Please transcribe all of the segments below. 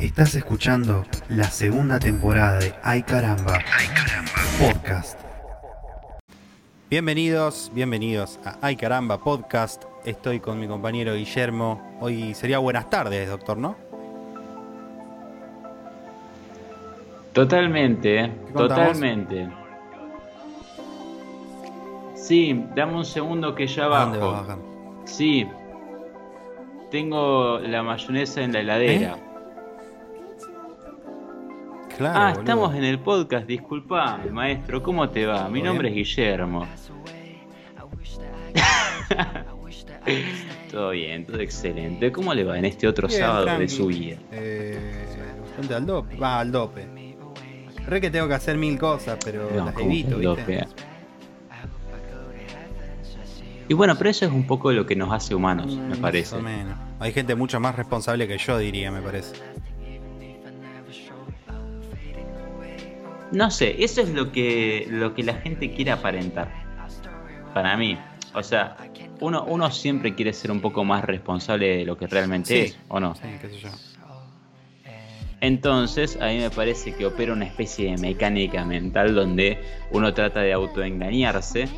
Estás escuchando la segunda temporada de Ay Caramba, Podcast. Bienvenidos, bienvenidos a Ay Caramba Podcast. Estoy con mi compañero Guillermo. Hoy sería buenas tardes, doctor, ¿no? Totalmente, ¿Qué contamos? totalmente. Sí, dame un segundo que ya ¿A dónde vas bajo. Sí. Tengo la mayonesa en la heladera. Claro. ah, boludo. estamos en el podcast, disculpa, maestro, ¿cómo te va? Mi ¿Todo nombre bien? es Guillermo. todo bien, todo excelente. ¿Cómo le va en este otro Bien, sábado de su vida? Eh, bastante al dope. Va, al dope. Re que tengo que hacer mil cosas, pero No, las ¿cómo evito. Y bueno, pero eso es un poco lo que nos hace humanos, Mm, me más parece. o menos. Hay gente mucho más responsable que yo, diría, me parece. No sé, eso es lo que, lo que la gente quiere aparentar. Para mí. O sea, uno, uno siempre quiere ser un poco más responsable de lo que realmente Sí. es, ¿o no? Sí, qué sé yo. Entonces, a mí me parece que opera una especie de mecánica mental donde uno trata de autoengañarse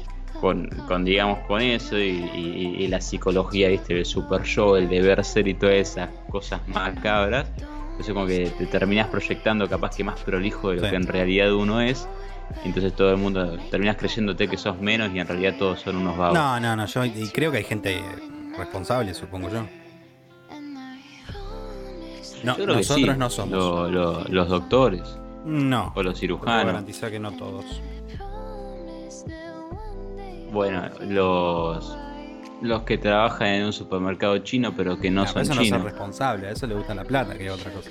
con, con digamos, con eso y, y- y la psicología, ¿viste? El super yo, el deber ser y todas esas cosas macabras. Entonces, como que te terminas proyectando capaz que más prolijo de lo Sí. que en realidad uno es. Entonces, todo el mundo terminas creyéndote que sos menos y en realidad todos son unos vagos. No, no, no, yo y creo que hay gente responsable, supongo yo. No, Yo creo que nosotros sí, no somos. lo- lo- los doctores No. o los cirujanos. garantizar que no todos. Bueno, los los que trabajan en un supermercado chino pero que no Nah, pero son eso no chinos. son responsables, a eso le gusta la plata, que es otra cosa.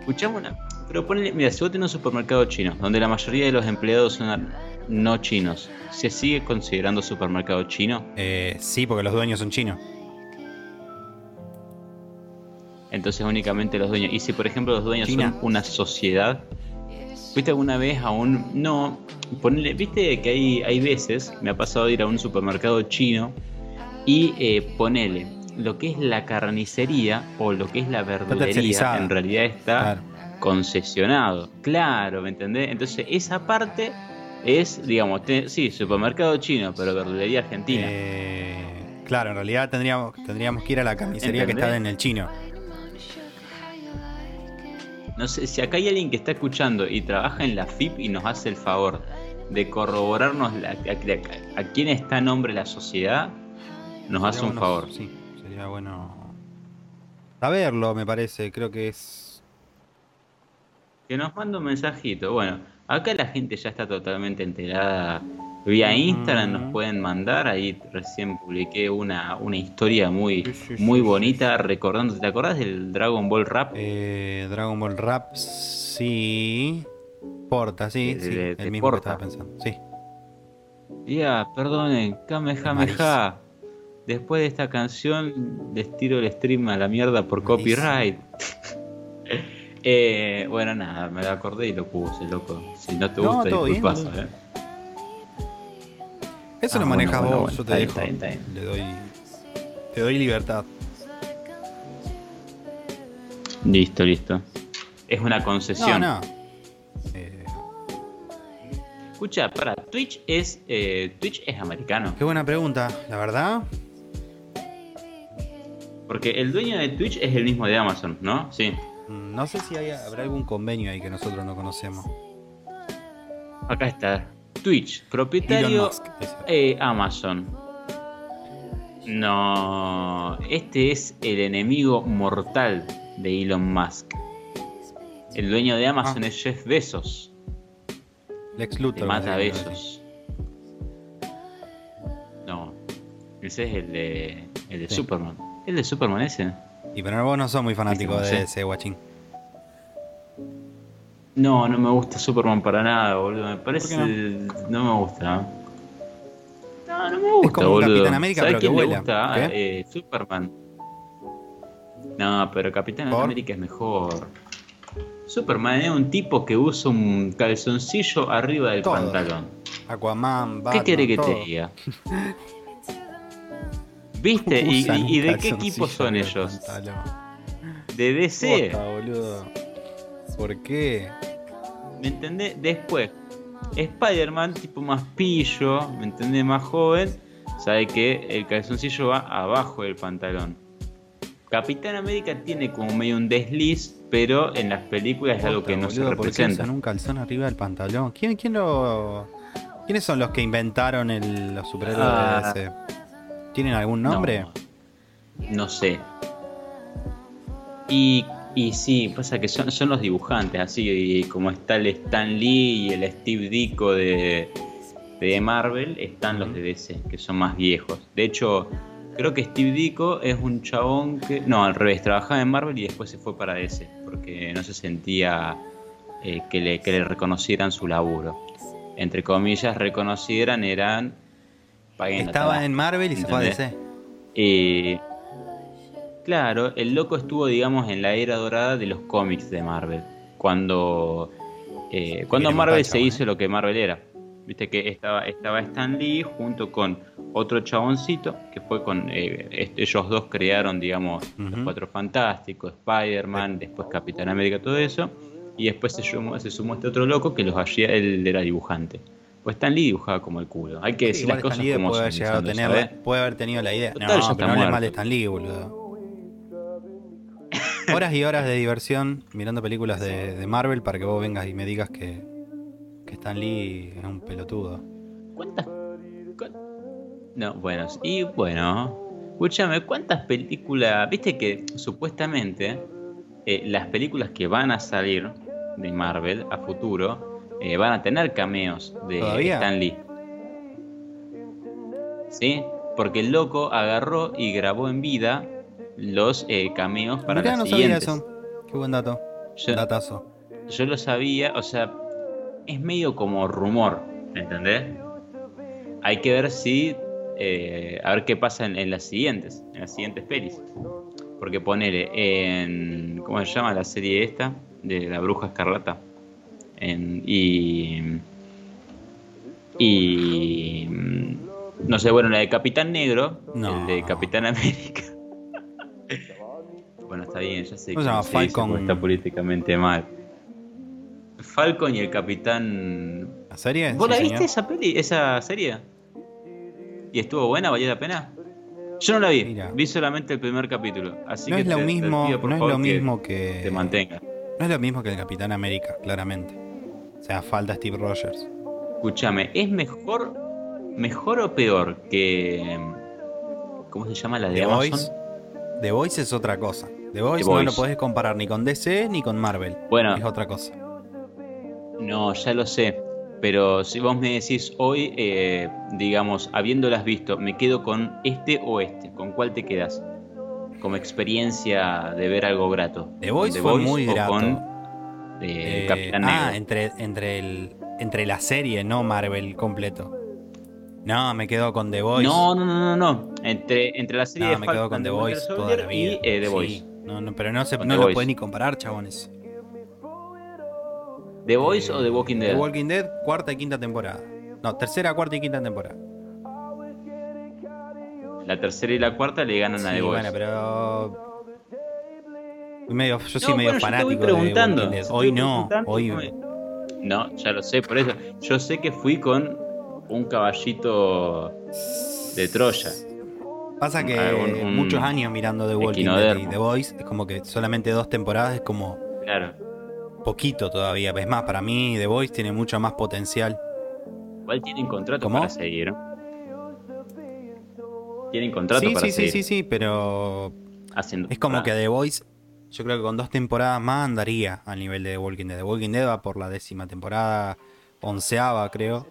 Escuchamos una. Pero ponele, mira, si vos tenés un supermercado chino, donde la mayoría de los empleados son no chinos, ¿se sigue considerando supermercado chino? Eh, sí, porque los dueños son chinos. Entonces únicamente los dueños. Y si por ejemplo los dueños China. son una sociedad, ¿viste alguna vez a un. No, ponele, viste que hay, hay veces, me ha pasado de ir a un supermercado chino y eh, ponele lo que es la carnicería o lo que es la verdulería, en realidad está Claro. concesionado. Claro, ¿me entendés? Entonces esa parte es, digamos, sí, supermercado chino, pero verdulería argentina. Eh, claro, en realidad tendríamos, tendríamos que ir a la carnicería que está en el chino. No sé, si acá hay alguien que está escuchando y trabaja en la FIP y nos hace el favor de corroborarnos la- a, a- a quién está a nombre la sociedad, nos hace un bueno- favor. Sí, sería bueno saberlo, me parece. Creo que es. Que nos manda un mensajito. Bueno, acá la gente ya está totalmente enterada. Vía Instagram nos pueden mandar. Ahí recién publiqué una, una historia muy, Sí, sí, muy sí, bonita recordando. ¿Te acordás del Dragon Ball Rap? eh, Dragon Ball Rap, sí. Porta, sí, De- sí. de- el de mismo que estaba pensando. Sí. Ya, perdonen, Kamehameha. Después de esta canción, les tiro el stream a la mierda por copyright. Eh, bueno, nada, me lo acordé y lo puse, loco. Si no te No, gusta, bien, disculpas, eh. Eso Ah, lo manejas bueno, vos, bueno, yo te bien, dejo. está bien, está bien. Le doy. Te doy libertad. Listo, listo. Es una concesión. No, no. Eh, Escucha, para, Twitch es eh, Twitch es americano. qué buena pregunta, la verdad. Porque el dueño de Twitch es el mismo de Amazon, ¿no? Sí. Mm, No sé si hay, habrá algún convenio ahí que nosotros no conocemos. Acá está. Twitch, propietario Musk. Eh, Amazon. No, este es el enemigo mortal de Elon Musk. El dueño de Amazon Ah. es Jeff Bezos. Lex Te Luthor. mata. Bezos. No, ese es el de, el de Sí. Superman. ¿El de Superman ese? Y pero vos no sos muy fanático de ese guachín. No, no me gusta Superman para nada, boludo. Me parece. qué no? me gusta. No, no me gusta, como un boludo. Capitán América, ¿Sabes pero que le gusta? ¿Qué? Eh, Superman. No, pero Capitán ¿Por? América es mejor. Superman es un tipo que usa un calzoncillo arriba del pantalón. Aquaman, ¿Qué Batman, quiere que todo. te diga? ¿Viste? ¿Y, de qué equipo son ellos? de DC. Posta, boludo. ¿Por qué? ¿Me entendés? Después, Spider-Man, tipo más pillo, ¿me entendés? Más joven, sabe que el calzoncillo va abajo del pantalón. Capitán América tiene como medio un desliz, pero en las películas es algo que no se boludo, ¿por qué representa. un calzón arriba del pantalón? ¿Quién, quién lo... ¿Quiénes son los que inventaron el- los superhéroes Ah. de DC? ¿Tienen algún nombre? No, no sé. Y, y sí, pasa que son, son los dibujantes, así y como está el Stan Lee y el Steve Ditko de, de Marvel, están los de DC, que son más viejos. De hecho, creo que Steve Ditko es un chabón que... No, al revés, trabajaba en Marvel y después se fue para DC, porque no se sentía eh, que, le, que le reconocieran su laburo. Entre comillas, reconocieran eran... paguen Estaba en Marvel y se fue a. Eh, claro, el loco estuvo, digamos, en la era dorada de los cómics de Marvel. Cuando, eh, cuando Marvel se chabón, hizo lo que Marvel era. Viste que estaba, estaba Stan Lee junto con otro chaboncito, que fue con. eh, ellos dos crearon, digamos, los. Cuatro Fantásticos, Spider-Man, después Capitán América, todo eso. Y después se sumó, se sumó este otro loco que los hacía, él era dibujante. Pues Stan Lee dibujaba como el culo. Hay que Sí, decir las cosas Stan Lee como puede haber llegado a Lisandro, tener, ¿sabes? puede haber tenido la idea. Total, no, pero no hables mal de Stan Lee, boludo. Horas y horas de diversión mirando películas de, de Marvel para que vos vengas y me digas que, que Stan Lee es un pelotudo. ¿Cuántas? cu- No, bueno, y bueno, escúchame, ¿cuántas películas? Viste que supuestamente eh, las películas que van a salir de Marvel a futuro eh, van a tener cameos de ¿Todavía? Stan Lee. ¿Sí? Porque el loco agarró y grabó en vida los eh, cameos para Mirá, las no sabía siguientes. eso. Qué buen dato. Yo- Datazo. yo lo sabía, o sea, es medio como rumor, ¿entendés? Hay que ver si, eh, a ver qué pasa en, en las siguientes, en las siguientes pelis. Porque ponele en, ¿cómo se llama la serie esta? De la bruja escarlata. En- y, y, no sé, bueno, la de Capitán Negro, No. el de Capitán América. bueno, está bien, ya sé ¿Cómo que llama? se dice está políticamente mal. Falcon y el Capitán. ¿La serie? ¿Vos Sí, la señor. viste esa peli, esa serie? ¿Y estuvo buena? ¿Valió la pena? Yo no la vi, Mira. vi solamente el primer capítulo. Así No que es lo te- te mismo, pido, por no es lo que mismo que. Te mantenga. No es lo mismo que el Capitán América, claramente. O sea, falta Steve Rogers. Escúchame, ¿es mejor, mejor o peor que. ¿Cómo se llama la de The Amazon? Voice. The Voice es otra cosa. The Voice The no Voice. lo podés comparar ni con DC ni con Marvel. Bueno. Es otra cosa. No, ya lo sé. Pero si vos me decís hoy, eh, digamos, habiéndolas visto, me quedo con este o este. ¿Con cuál te quedas? Como experiencia de ver algo grato. The Voice ¿Con fue muy o grato. Con eh, Eh, Capitán ah, Negro. entre, entre, el, entre la serie, no Marvel completo. No, me quedo con The Voice. No, no, no, no, no. Entre, entre la serie No, de me quedo con The Voice toda la vida. y eh, The Sí. Voice. No, no, pero no, se, no lo pueden ni comparar, chabones. ¿The Voice o The Walking Dead? The Walking Dead, cuarta y quinta temporada. No, tercera, cuarta y quinta temporada. La tercera y la cuarta le ganan a The Voice. bueno, pero. Medio- yo soy No, medio bueno, yo te fanático voy de The preguntando. Walking Dead. Yo te Hoy voy no, preguntando hoy. No, ya lo sé, por eso. Yo sé que fui con un caballito de Troya. Pasa que Ah, un- un muchos años mirando The Walking Dead y. The Voice es como que solamente dos temporadas es como Claro. poquito todavía. Es más, para mí The Voice tiene mucho más potencial. Igual tienen contrato ¿Cómo? para seguir. Tienen contrato Sí, para sí, sí, seguir sí, sí, pero haciendo. es como que temporada. The Voice, yo creo que con dos temporadas más andaría al nivel de The Walking Dead. The Walking Dead va por la décima temporada, onceava creo.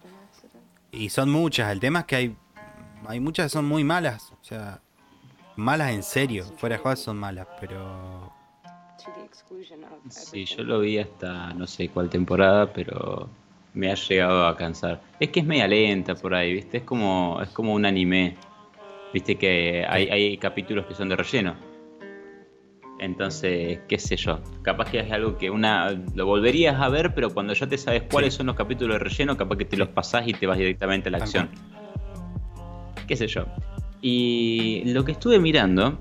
Y son muchas, el tema es que hay, hay muchas que son muy malas, o sea, malas en serio, fuera de juego son malas, pero... Sí, yo lo vi hasta no sé cuál temporada, pero me ha llegado a cansar. Es que es media lenta por ahí, ¿viste? Es como, es como un anime. Viste que hay, hay capítulos que son de relleno. Entonces, qué sé yo. Capaz que es algo que una lo volverías a ver, pero cuando ya te sabes cuáles son los capítulos de relleno, capaz que te los pasás y te vas directamente a la acción. Qué sé yo. Y lo que estuve mirando,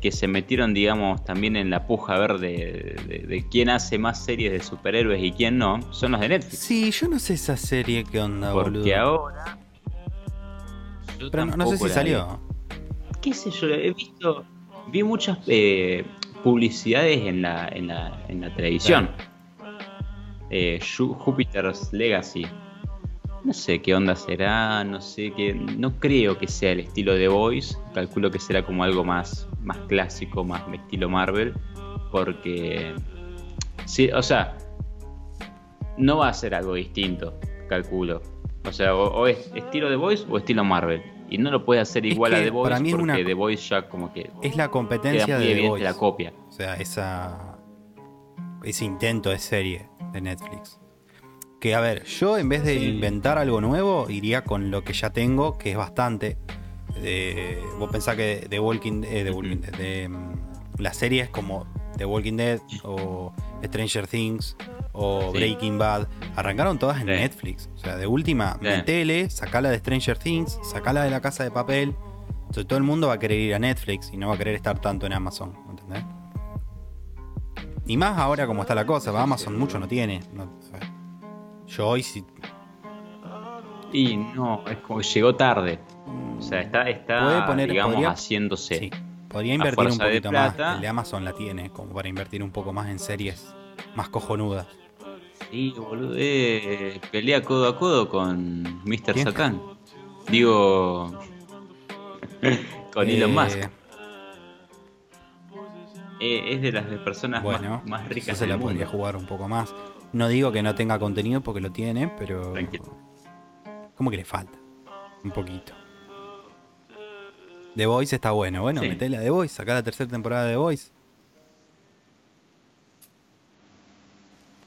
que se metieron, digamos, también en la puja a ver de, de- de quién hace más series de superhéroes y quién no, son los de Netflix. Sí, yo no sé esa serie qué onda, Porque boludo. ahora. yo Pero no, sé si salió. vi. ¿Qué sé yo? He visto. Vi muchas eh, publicidades en la, en la, en la televisión. Eh, Ju- Jupiter's Legacy. No sé qué onda será, no sé qué. No creo que sea el estilo de Voice. Calculo que será como algo más, más clásico, más estilo Marvel. Porque. Sí, o sea. No va a ser algo distinto, calculo. O sea, o, o es estilo de Voice o estilo Marvel. Y no lo puede hacer Es igual a The Voice para mí es porque una- The Voice ya como que Es la competencia de The Voice. la copia. O sea, esa. Ese intento de serie de Netflix. Que a ver, yo en vez de Sí. inventar algo nuevo, iría con lo que ya tengo, que es bastante. Eh, vos pensás que The Walking, eh, The Walking Dead, de, mm, las series como The Walking Dead o Stranger Things o Sí. Breaking Bad arrancaron todas en Sí. Netflix. O sea, de última, Sí. metele, sacala de Stranger Things, sacala de la casa de papel. Entonces todo el mundo va a querer ir a Netflix y no va a querer estar tanto en Amazon, ¿entendés? Y más ahora como está la cosa, va, Amazon mucho no tiene. no- yo hoy sí Y no, es como que llegó tarde. O sea, está, está poner- digamos, podría- haciéndose. sí, podría invertir un de poquito más. El de Amazon la tiene, como para invertir un poco más en series más cojonudas. Sí, boludo, eh, pelea codo a codo con Mr. ¿Quién? Satan. Digo, con Elon Eh, Musk. Eh, es de las personas más- Bueno, más, yo ricas se del la mundo. podría jugar un poco más. No digo que no tenga contenido porque lo tiene, pero. Tranquilo. Como que le falta. Un poquito. The Voice está bueno. Bueno, Sí. metele a The Voice, sacá la tercera temporada de The Voice.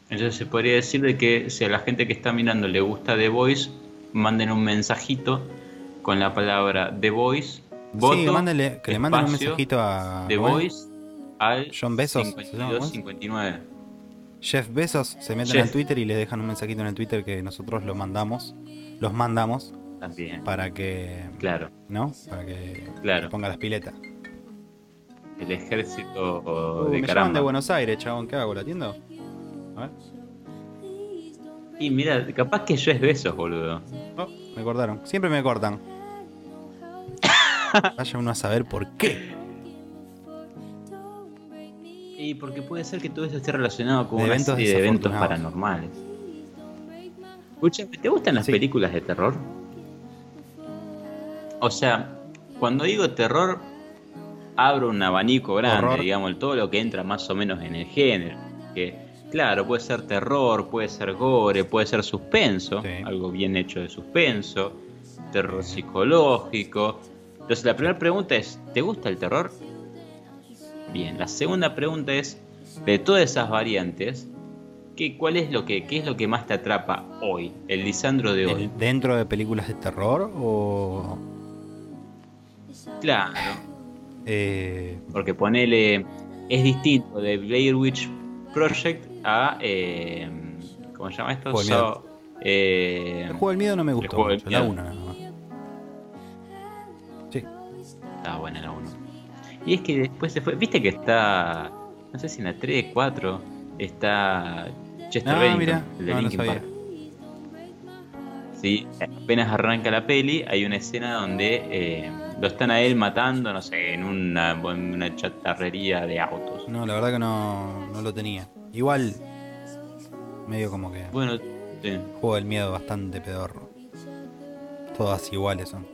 Entonces se podría decir de que si a la gente que está mirando le gusta The Voice, manden un mensajito con la palabra The Voice. Voto, sí, mándale- que le manden un mensajito a The Voice al John Bezos, ¿se llama? 5259. Jeff Bezos. Se meten Jeff. al Twitter y le dejan un mensajito en el Twitter que nosotros lo mandamos. Los mandamos También. para que. Claro, ¿No? Para que Claro. ponga las piletas. el ejército Uh, de me llaman caramba. de Buenos Aires, chabón. ¿Qué hago? ¿La atiendo? A ver. Y mira, capaz que yo es besos, boludo. Oh, me cortaron. Siempre me cortan. Vaya uno a saber por qué. Y porque puede ser que todo eso esté relacionado con De una eventos serie de eventos paranormales. Escúchame, ¿te gustan las Sí. películas de terror? O sea, cuando digo terror, abro un abanico grande, Horror. digamos, todo lo que entra más o menos en el género. Que, claro, puede ser terror, puede ser gore, puede ser suspenso, Sí. algo bien hecho de suspenso, terror psicológico. Entonces, la primera pregunta es: ¿te gusta el terror? Bien, la segunda pregunta es: de todas esas variantes, ¿qué, cuál es lo que, ¿qué es lo que más te atrapa hoy? El Lisandro de hoy. ¿El- ¿Dentro de películas de terror o.? Claro. eh, Porque ponele. Es distinto de Blair Witch Project a. Eh, ¿Cómo se llama esto? Juego. So- eh, el juego del miedo no me gustó mucho, la miedo. 1 nada más. Sí, Estaba buena la 1. Y es que después se fue. Viste que está. No sé si en la 3, 4. Está. Chester Ah, Bennington, mira, el de no, no Linkin sabía. Park. Sí, apenas arranca la peli, hay una escena donde eh, lo están a él matando, no sé, en una, en una chatarrería de autos. no, la verdad que no, no lo tenía. Igual, medio como que. Bueno, sí. Juego del miedo bastante pedorro. Todas iguales son.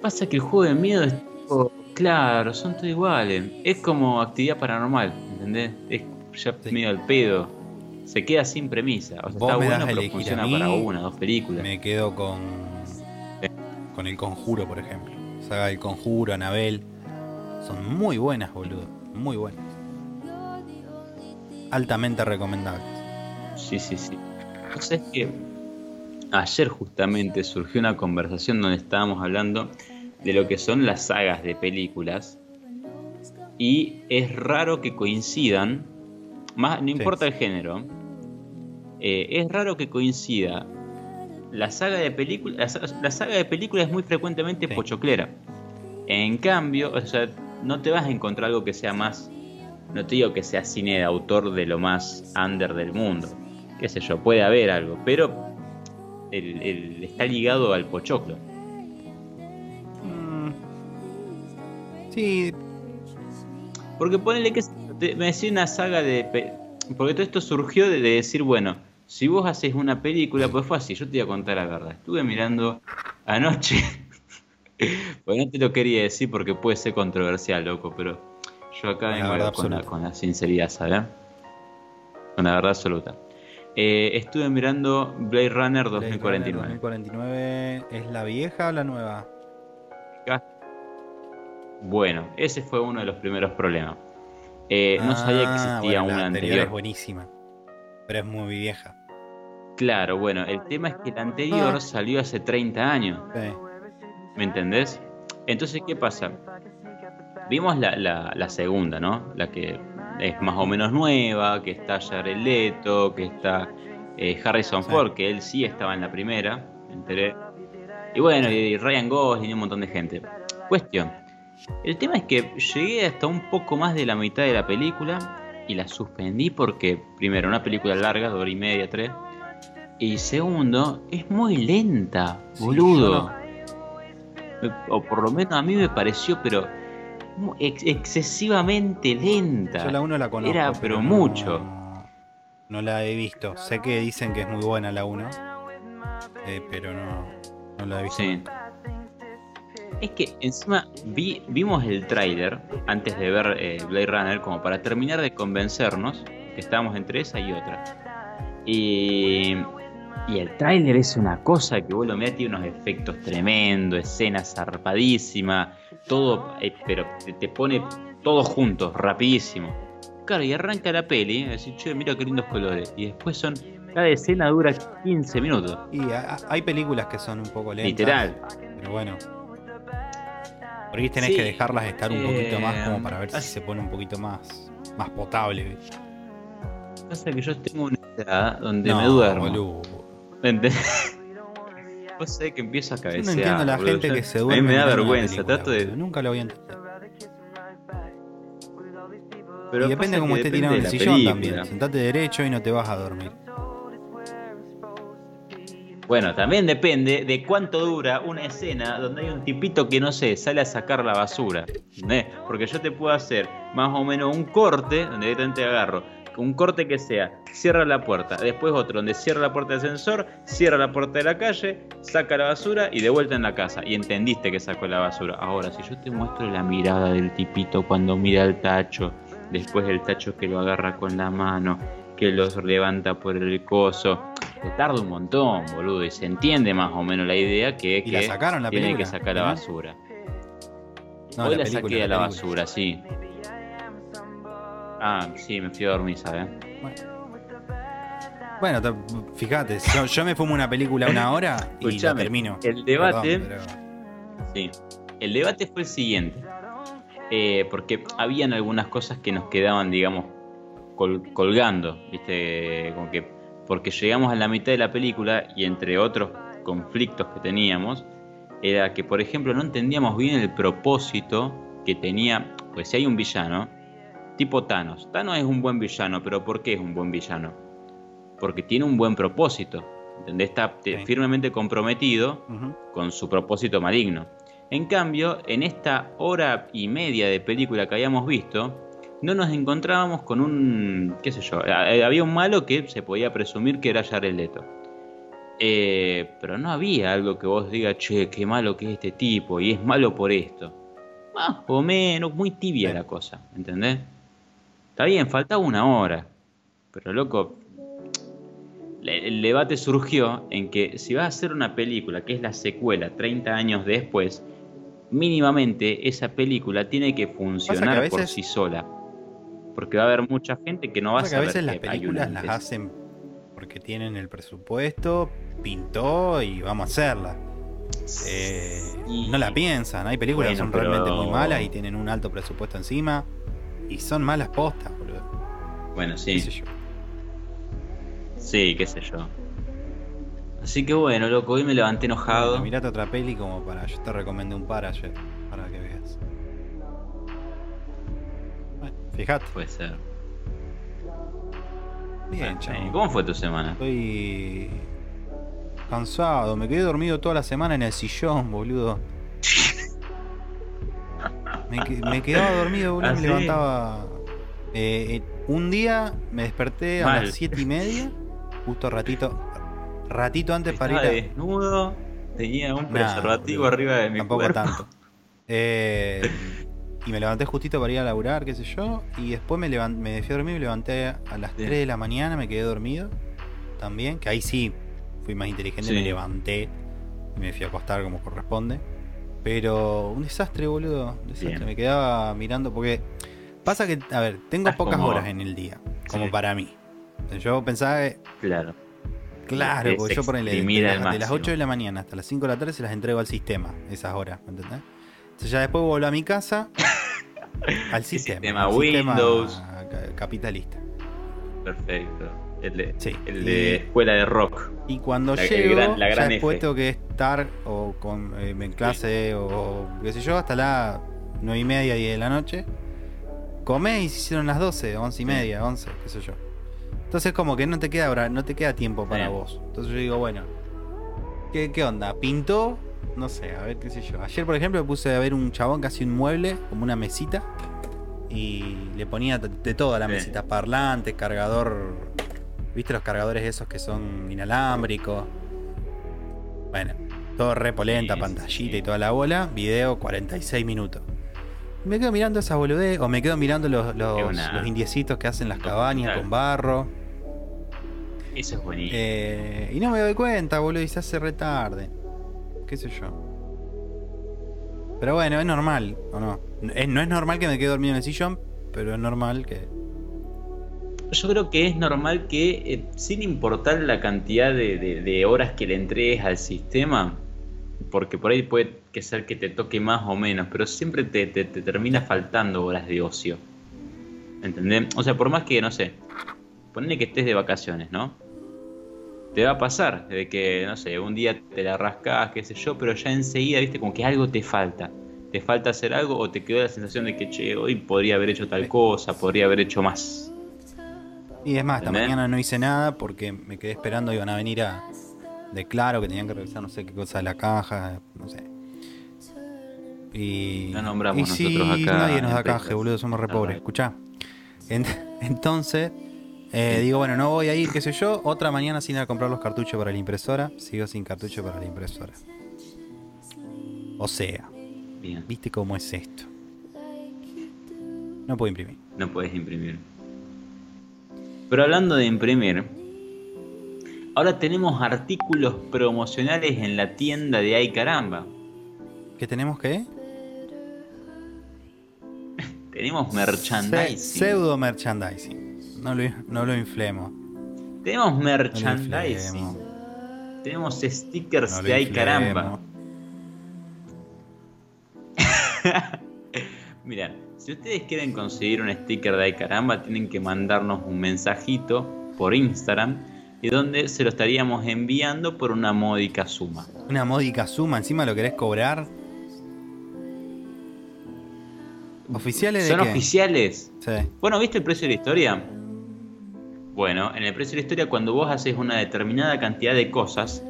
Pasa que el juego de miedo es tipo, claro, son todos iguales. Es como actividad paranormal, ¿entendés? Es ya Sí. medio al pedo. Se queda sin premisa. O sea, está bueno, a pero funciona mí, para una, dos películas. Me quedo con. Con el conjuro, por ejemplo. Saga del conjuro, Anabel. Son muy buenas, boludo. Muy buenas. Altamente recomendables. Sí, sí, sí. O sea, es que ayer justamente surgió una conversación donde estábamos hablando de lo que son las sagas de películas. Y es raro que coincidan, más, no importa el género, eh, es raro que coincida. La saga de películas, la, sa- la saga de películas es muy frecuentemente Sí. pochoclera. En cambio, o sea, no te vas a encontrar algo que sea más, no te digo que sea cine de autor de lo más under del mundo, qué sé yo, puede haber algo, pero el, el- está ligado al pochoclo. Mm. Sí, Porque ponele que me decía una saga de... Porque todo esto surgió de, de decir, bueno, si vos haces una película, pues fue así, yo te voy a contar la verdad. Estuve mirando anoche, pues no te lo quería decir porque puede ser controversial, loco, pero yo acá La vengo con la, con la sinceridad, ¿sabes? Con la verdad absoluta. Eh, estuve mirando Blade Runner Blade 2049. Runner 2049 es la vieja o la nueva. Bueno, ese fue uno de los primeros problemas. Eh, no sabía que Ah, existía bueno, la una anterior. anterior. es buenísima, pero es muy vieja. Claro, bueno, el tema es que la anterior Ah. salió hace 30 años, Sí. ¿me entendés? Entonces, ¿qué pasa? Vimos la, la- la segunda, ¿no? La que es más o menos nueva, que está Jared Leto, que está eh, Harrison Sí. Ford, que él sí estaba en la primera, me enteré. Y bueno, y Ryan Gosling y un montón de gente. Cuestión. El tema es que llegué hasta un poco más de la mitad de la película y la suspendí porque, primero, una película larga, de hora y media, tres. Y segundo, es muy lenta, boludo. O por lo menos a mí me pareció, pero ex- excesivamente lenta. Yo la 1 la conozco. Era, pero mucho. No la he visto. Sé que dicen que es muy buena la 1. eh, pero no, no la he visto. Sí. Es que encima vi, vimos el tráiler antes de ver eh, Blade Runner como para terminar de convencernos que estábamos entre esa y otra. Y, y el tráiler es una cosa que vos lo mirás, tiene unos efectos tremendos, escenas zarpadísimas, todo, eh, pero te, te pone todos juntos, rapidísimo. Claro, y arranca la peli, y decís, che, mira qué lindos colores. Y después son, cada escena dura 15 minutos. Y hay películas que son un poco lentas. Literal. Pero bueno. Por ahí tenés Sí. que dejarlas estar un poquito más como para ver si se pone un poquito más, más potable. Pasa que yo tengo una edad donde No, me duermo. boludo. Vos sabés que empiezo a Yo cabecear. no entiendo a la gente Yo- que se A duerme. mí me da vergüenza, película, trato de. Nunca lo voy a entender. Pero y depende que esté tirado en el sillón película. también. Sentate derecho y no te vas a dormir. Bueno, también depende de cuánto dura una escena donde hay un tipito que no sé, sale a sacar la basura. Porque yo te puedo hacer más o menos un corte donde directamente agarro. Un corte que sea, cierra la puerta, después otro donde cierra la puerta del ascensor, cierra la puerta de la calle, saca la basura y de vuelta en la casa. Y entendiste que sacó la basura. Ahora, si yo te muestro la mirada del tipito cuando mira el tacho, después el tacho que lo agarra con la mano, que los levanta por el coso, te tarda un montón, boludo, y se entiende más o menos la idea que, ¿Y la que sacaron la que sacar la basura. No, Hoy la, película, saqué a la basura, sí. Ah, sí, me fui a dormir, ¿sabes? Bueno, te- fíjate, yo, yo me fumo una película una hora y la Escuchame, termino. el debate- Perdón, pero- Sí. El debate fue el siguiente. Eh, porque habían algunas cosas que nos quedaban, digamos, col- colgando, ¿viste? Como que porque llegamos a la mitad de la película y entre otros conflictos que teníamos, era que, por ejemplo, no entendíamos bien el propósito que tenía, pues si hay un villano, tipo Thanos. Thanos es un buen villano, pero ¿por qué es un buen villano? Porque tiene un buen propósito, ¿entendés? Está eh, Sí. firmemente comprometido con su propósito maligno. En cambio, en esta hora y media de película que habíamos visto, no nos encontrábamos con un, qué sé yo, eh, había un malo que se podía presumir que era Jared Leto. Eh, pero no había algo que vos digas, che, qué malo que es este tipo y es malo por esto. Más o menos, muy tibia Sí. la cosa, ¿entendés? Está bien, faltaba una hora. Pero loco, el debate surgió en que si vas a hacer una película que es la secuela 30 años después, mínimamente esa película tiene que funcionar que por sí sola. Porque va a haber mucha gente que no va a Pasa que a saber veces las películas las hacen porque tienen el presupuesto, pintó y vamos a hacerla. Eh, Y- No la piensan, hay películas que son realmente muy malas y tienen un alto presupuesto encima y son malas postas, boludo. Bueno, Qué sí, sé yo. sí, qué sé yo. Así que bueno, loco, hoy me levanté enojado. Bueno, mirate otra peli como para. Yo te recomendé un par ayer, para que veas. Fíjate. Puede ser. Bien, Bueno, chavo. ¿Cómo fue tu semana? Estoy cansado. Me quedé dormido toda la semana en el sillón, boludo. Me, me quedaba dormido, boludo. ¿Ah, me sí? levantaba. eh, eh, un día me desperté a Mal. las siete y media. Justo ratito. Ratito antes para ir a. desnudo, tenía un preservativo arriba de mi Tampoco cuerpo. tanto. Eh, y me levanté justito para ir a laburar, qué sé yo. Y después me, levan- me a dormir, me levanté a las Bien. 3 de la mañana, me quedé dormido. También, que ahí sí fui más inteligente, Sí. me levanté y me fui a acostar como corresponde. Pero un desastre, boludo. Un desastre. Bien. Me quedaba mirando porque pasa que, a ver, tengo Estás pocas como- horas en el día, como Sí. para mí. Yo pensaba que Claro. Claro, Es porque yo por de, exprimir al las- de las máximo. 8 de la mañana hasta las 5 de la tarde se las entrego al sistema, esas horas, ¿me entendés? Entonces ya después vuelvo a mi casa al sistema. sistema al Windows. ca- capitalista. Perfecto. El de, Sí. el Y- de escuela de rock. Y cuando La- llego, gran- la ya gran después tengo que estar o con, eh, en clase o qué sé yo, hasta las 9 y media, 10 de la noche. Comés y se hicieron las 12, 11 y Sí. media, 11, qué sé yo. Entonces como que no te queda no te queda tiempo para vos. Entonces yo digo, bueno, ¿qué, qué onda? ¿Pintó? No sé, a ver qué sé yo. Ayer, por ejemplo, me puse a ver un chabón que hacía un mueble, como una mesita. Y le ponía de de todo a la mesita. Parlante, cargador. ¿Viste los cargadores esos que son inalámbricos? Bueno, todo repolenta, Sí, pantallita sí. y toda la bola. Video 46 minutos. Me quedo mirando esa boludez. O me quedo mirando los, los, una- los indiecitos que hacen las cabañas con barro. Eso es buenísimo. Eh, y no me doy cuenta, boludo, y se hace retarde. ¿Qué sé yo? Pero bueno, es normal, ¿o no? Es- no es normal que me quede dormido en el sillón, pero es normal que. Yo creo que es normal que, eh, sin importar la cantidad de, de- horas que le entregues al sistema, porque por ahí puede que ser que te toque más o menos, pero siempre te, te- te termina faltando horas de ocio. ¿Entendés? O sea, por más que, no sé, ponle que estés de vacaciones, ¿no? Te va a pasar de que, no sé, un día te la rascas, qué sé yo, pero ya enseguida, viste, como que algo te falta. Te falta hacer algo o te quedó la sensación de que, che, hoy podría haber hecho tal cosa, podría haber hecho más. Y es más, esta ¿Entendés? mañana no hice nada porque me quedé esperando, iban a venir a. De claro, que tenían que revisar no sé qué cosa de la caja, no sé. Y. No nombramos y sí, nosotros acá nadie nos da canje, boludo, somos re La pobres. Escuchá. En- entonces, eh, digo, bueno, no voy a ir, qué sé yo. Otra mañana sin ir a comprar los cartuchos para la impresora. Sigo sin cartucho para la impresora. O sea, Bien, ¿viste cómo es esto? No puedo imprimir. no puedes imprimir. Pero hablando de imprimir, ahora tenemos artículos promocionales en la tienda de Ay Caramba. ¿Qué tenemos que? Tenemos merchandising. Pseudo merchandising. No lo, no lo inflemos. Tenemos No merchandising. inflemos. Tenemos stickers no de Ay. Caramba. Mira, si ustedes quieren conseguir un sticker de Ay Caramba, tienen que mandarnos un mensajito por Instagram y donde se lo estaríamos enviando por una módica suma. Una módica suma, encima lo querés cobrar. ¿Oficiales de ¿Son qué? oficiales? Sí. Bueno, ¿viste el precio de la historia? Bueno, en el precio de la historia, cuando vos haces una determinada cantidad de cosas,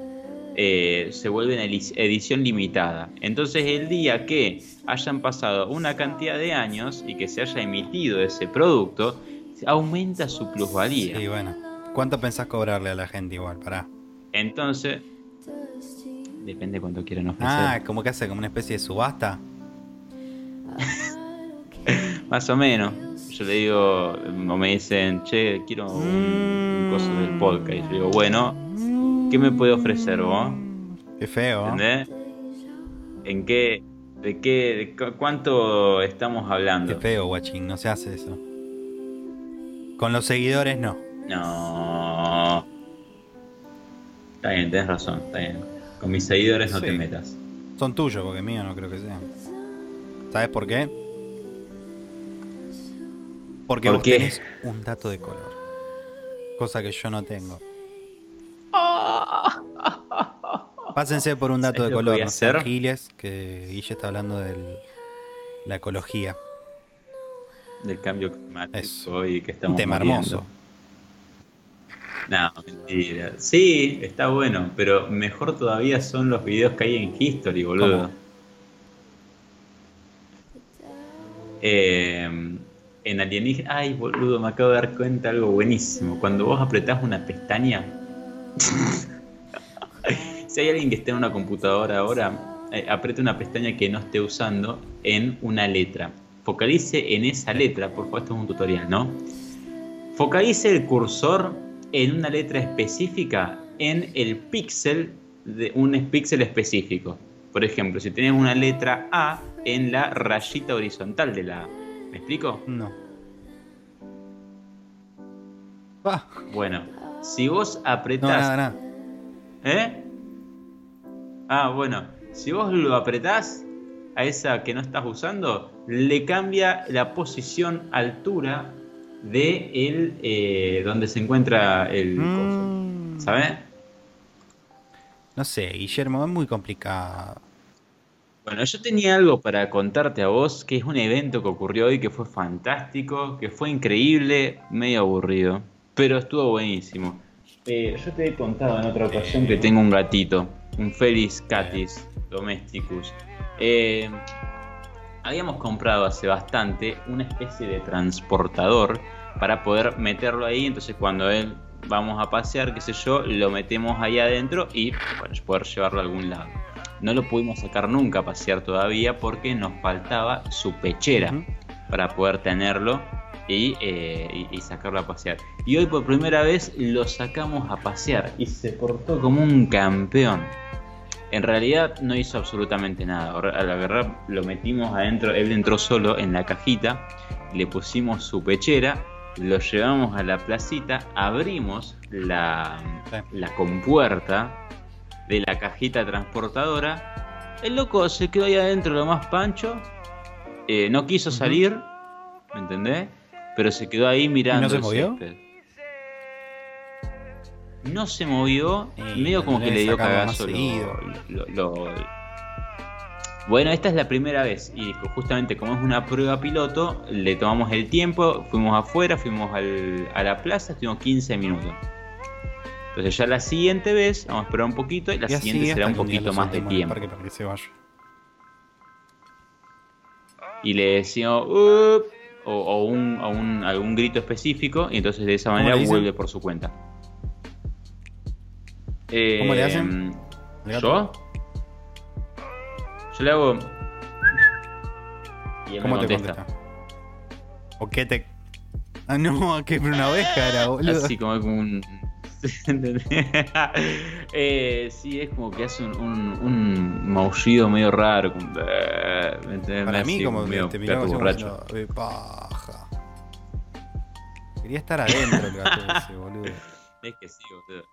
eh, se vuelve en eli- edición limitada. Entonces, el día que hayan pasado una cantidad de años y que se haya emitido ese producto, aumenta su plusvalía. Sí, bueno. ¿Cuánto pensás cobrarle a la gente igual? Pará. Entonces, depende cuánto quieran ofrecer. Ah, como que hace como una especie de subasta. Más o menos. Yo le digo, o me dicen, che, quiero un, un coso del podcast. Y yo digo, bueno, ¿qué me puede ofrecer vos? Qué feo. ¿Entendés? ¿En qué? ¿De qué? de cu- ¿Cuánto estamos Qué hablando? feo, guachín. No se hace eso. Con los seguidores no. No. Está bien, tenés razón, está bien. Con mis seguidores no Sí. te metas. Son tuyos, porque míos no creo que sean. ¿Sabes por qué? Porque ¿Por vos qué? tenés un dato de color. Cosa que yo no tengo. Pásense por un dato ¿Sabés de color, no hacer? giles, que Guille está hablando de la ecología. del cambio climático Eso. y que estamos Un tema muriendo. hermoso. No, mentira. Sí, está bueno, pero mejor todavía son los videos que hay en History, boludo. ¿Cómo? Eh, en alienígena. Ay, boludo, me acabo de dar cuenta de algo buenísimo. Cuando vos apretás una pestaña. si hay alguien que esté en una computadora ahora, eh, apriete una pestaña que no esté usando en una letra. Focalice en esa letra, por favor, esto es un tutorial, ¿no? Focalice el cursor en una letra específica en el píxel de un píxel específico. Por ejemplo, si tienes una letra A en la rayita horizontal de la A. ¿Me explico? No. Ah, Bueno, si vos no, apretás. nada, nada. ¿Eh? Ah, bueno. Si vos lo apretás a esa que no estás usando, le cambia la posición, altura de el eh, donde se encuentra el Mm. coso. ¿Sabes? No sé, Guillermo, es muy complicado. Bueno, yo tenía algo para contarte a vos, que es un evento que ocurrió hoy que fue fantástico, que fue increíble, medio aburrido, pero estuvo buenísimo. Eh, yo te he contado en otra ocasión que tengo un gatito, un Felis Catis Domesticus. Eh, habíamos comprado hace bastante una especie de transportador para poder meterlo ahí, entonces cuando él vamos a pasear, qué sé yo, lo metemos ahí adentro y bueno, poder llevarlo a algún lado. No lo pudimos sacar nunca a pasear todavía porque nos faltaba su pechera. Para poder tenerlo y, eh, y- y sacarlo a pasear. Y hoy por primera vez lo sacamos a pasear y se portó como un campeón. En realidad no hizo absolutamente nada. A la verdad lo metimos adentro, él entró solo en la cajita, le pusimos su pechera, lo llevamos a la placita, abrimos la, Sí. la compuerta de la cajita transportadora. El loco se quedó ahí adentro lo más pancho, eh, no quiso salir, ¿me entendés? Pero se quedó ahí mirando. se el movió? No se movió, Y medio como que le dio cagazo. lo- lo- lo- Bueno, esta es la primera vez y justamente como es una prueba piloto, le tomamos el tiempo, fuimos afuera, fuimos al- a la plaza, estuvimos 15 minutos. Entonces ya la siguiente vez, vamos a esperar un poquito y la Y siguiente será un poquito más de tiempo. parque para que se vaya. Y le decimos, o, o un, o un- algún grito específico, y entonces de esa ¿Cómo manera vuelve por su cuenta. ¿Cómo le hacen? ¿El gato? ¿Yo? Yo le hago. Y él ¿Cómo me te contesta. ¿O qué te.? Ah, no, que una oveja era, boludo. Así como como un. Eh, sí, es como que hace un, un, un maullido medio raro. como, ¿me entendés? Para mí, como medio te miraba borracho. "Eh, paja. Quería estar adentro el gato ese, boludo. Es que sí, boludo.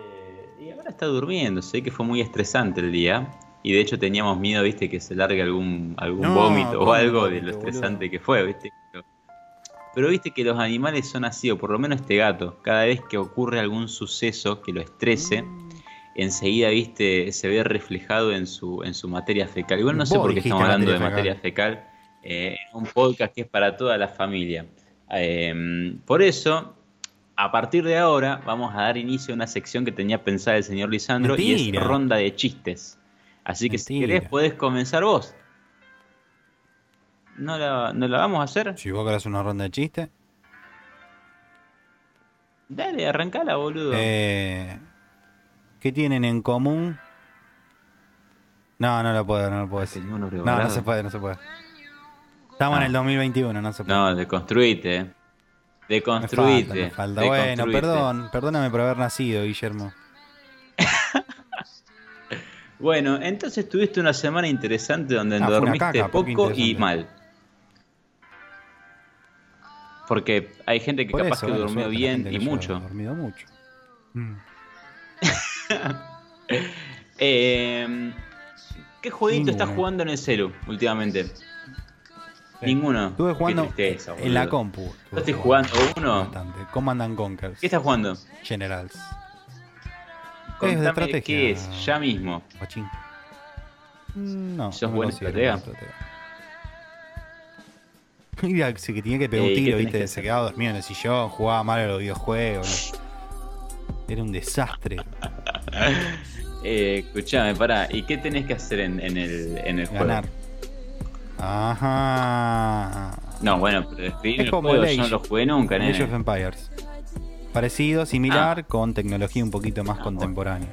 Eh, y ahora está durmiendo, sé que fue muy estresante el día. Y de hecho teníamos miedo, viste, que se largue algún, algún No, vómito o ¿cómo algo de lo boludo? estresante que fue, viste. Pero, pero viste que los animales son así, o por lo menos este gato. Cada vez que ocurre algún suceso que lo estrese, Mm. enseguida, viste, se ve reflejado en su, en su materia fecal. Igual no sé por qué estamos hablando de materia fecal eh, en un podcast que es para toda la familia. Eh, por eso, a partir de ahora, vamos a dar inicio a una sección que tenía pensada el señor Lisandro y es ronda de chistes. Así que si querés, podés comenzar vos. ¿No la, ¿No la vamos a hacer? Si vos querés una ronda de chistes. Dale, arrancala, boludo. Eh, ¿Qué tienen en común? No, no lo puedo, no lo puedo decir. No, no se puede, no se puede. Estamos en Ah. el 2021, no se puede. No, deconstruite. eh. me Deconstruite. falta, me falta. Bueno, perdón, perdóname por haber nacido, Guillermo. Bueno, entonces tuviste una semana interesante donde Ah, dormiste caca, ¿por qué poco y mal. Porque hay gente que Por capaz eso, que durmió suerte, bien y mucho. dormido mucho. Mm. Eh, ¿Qué jueguito estás Ninguno. jugando en el celu últimamente? Sí. Ninguno. Estuve jugando Qué tristeza, en la compu. Yo estoy jugando uno. Bastante. Command and Conquer. ¿Qué estás jugando? Generals. Es de estrategia. qué es, ya mismo. Guachín. Mm, No. ¿Sos no me buen considero estratega? buen estratega. Mira, se que tenía que pegar un ¿y qué tiro, viste, se quedaba dormido en el sillón, jugaba mal a los videojuegos. ¿no? Era un desastre. Eh, escuchame, pará. ¿Y qué tenés que hacer en, en el, en el juego? Ganar. Ajá. No, bueno, pero Es el como juego el yo no Age. lo jugué nunca, Age nene. of Empires. Parecido, similar, Ah. con tecnología un poquito más Ah, contemporánea.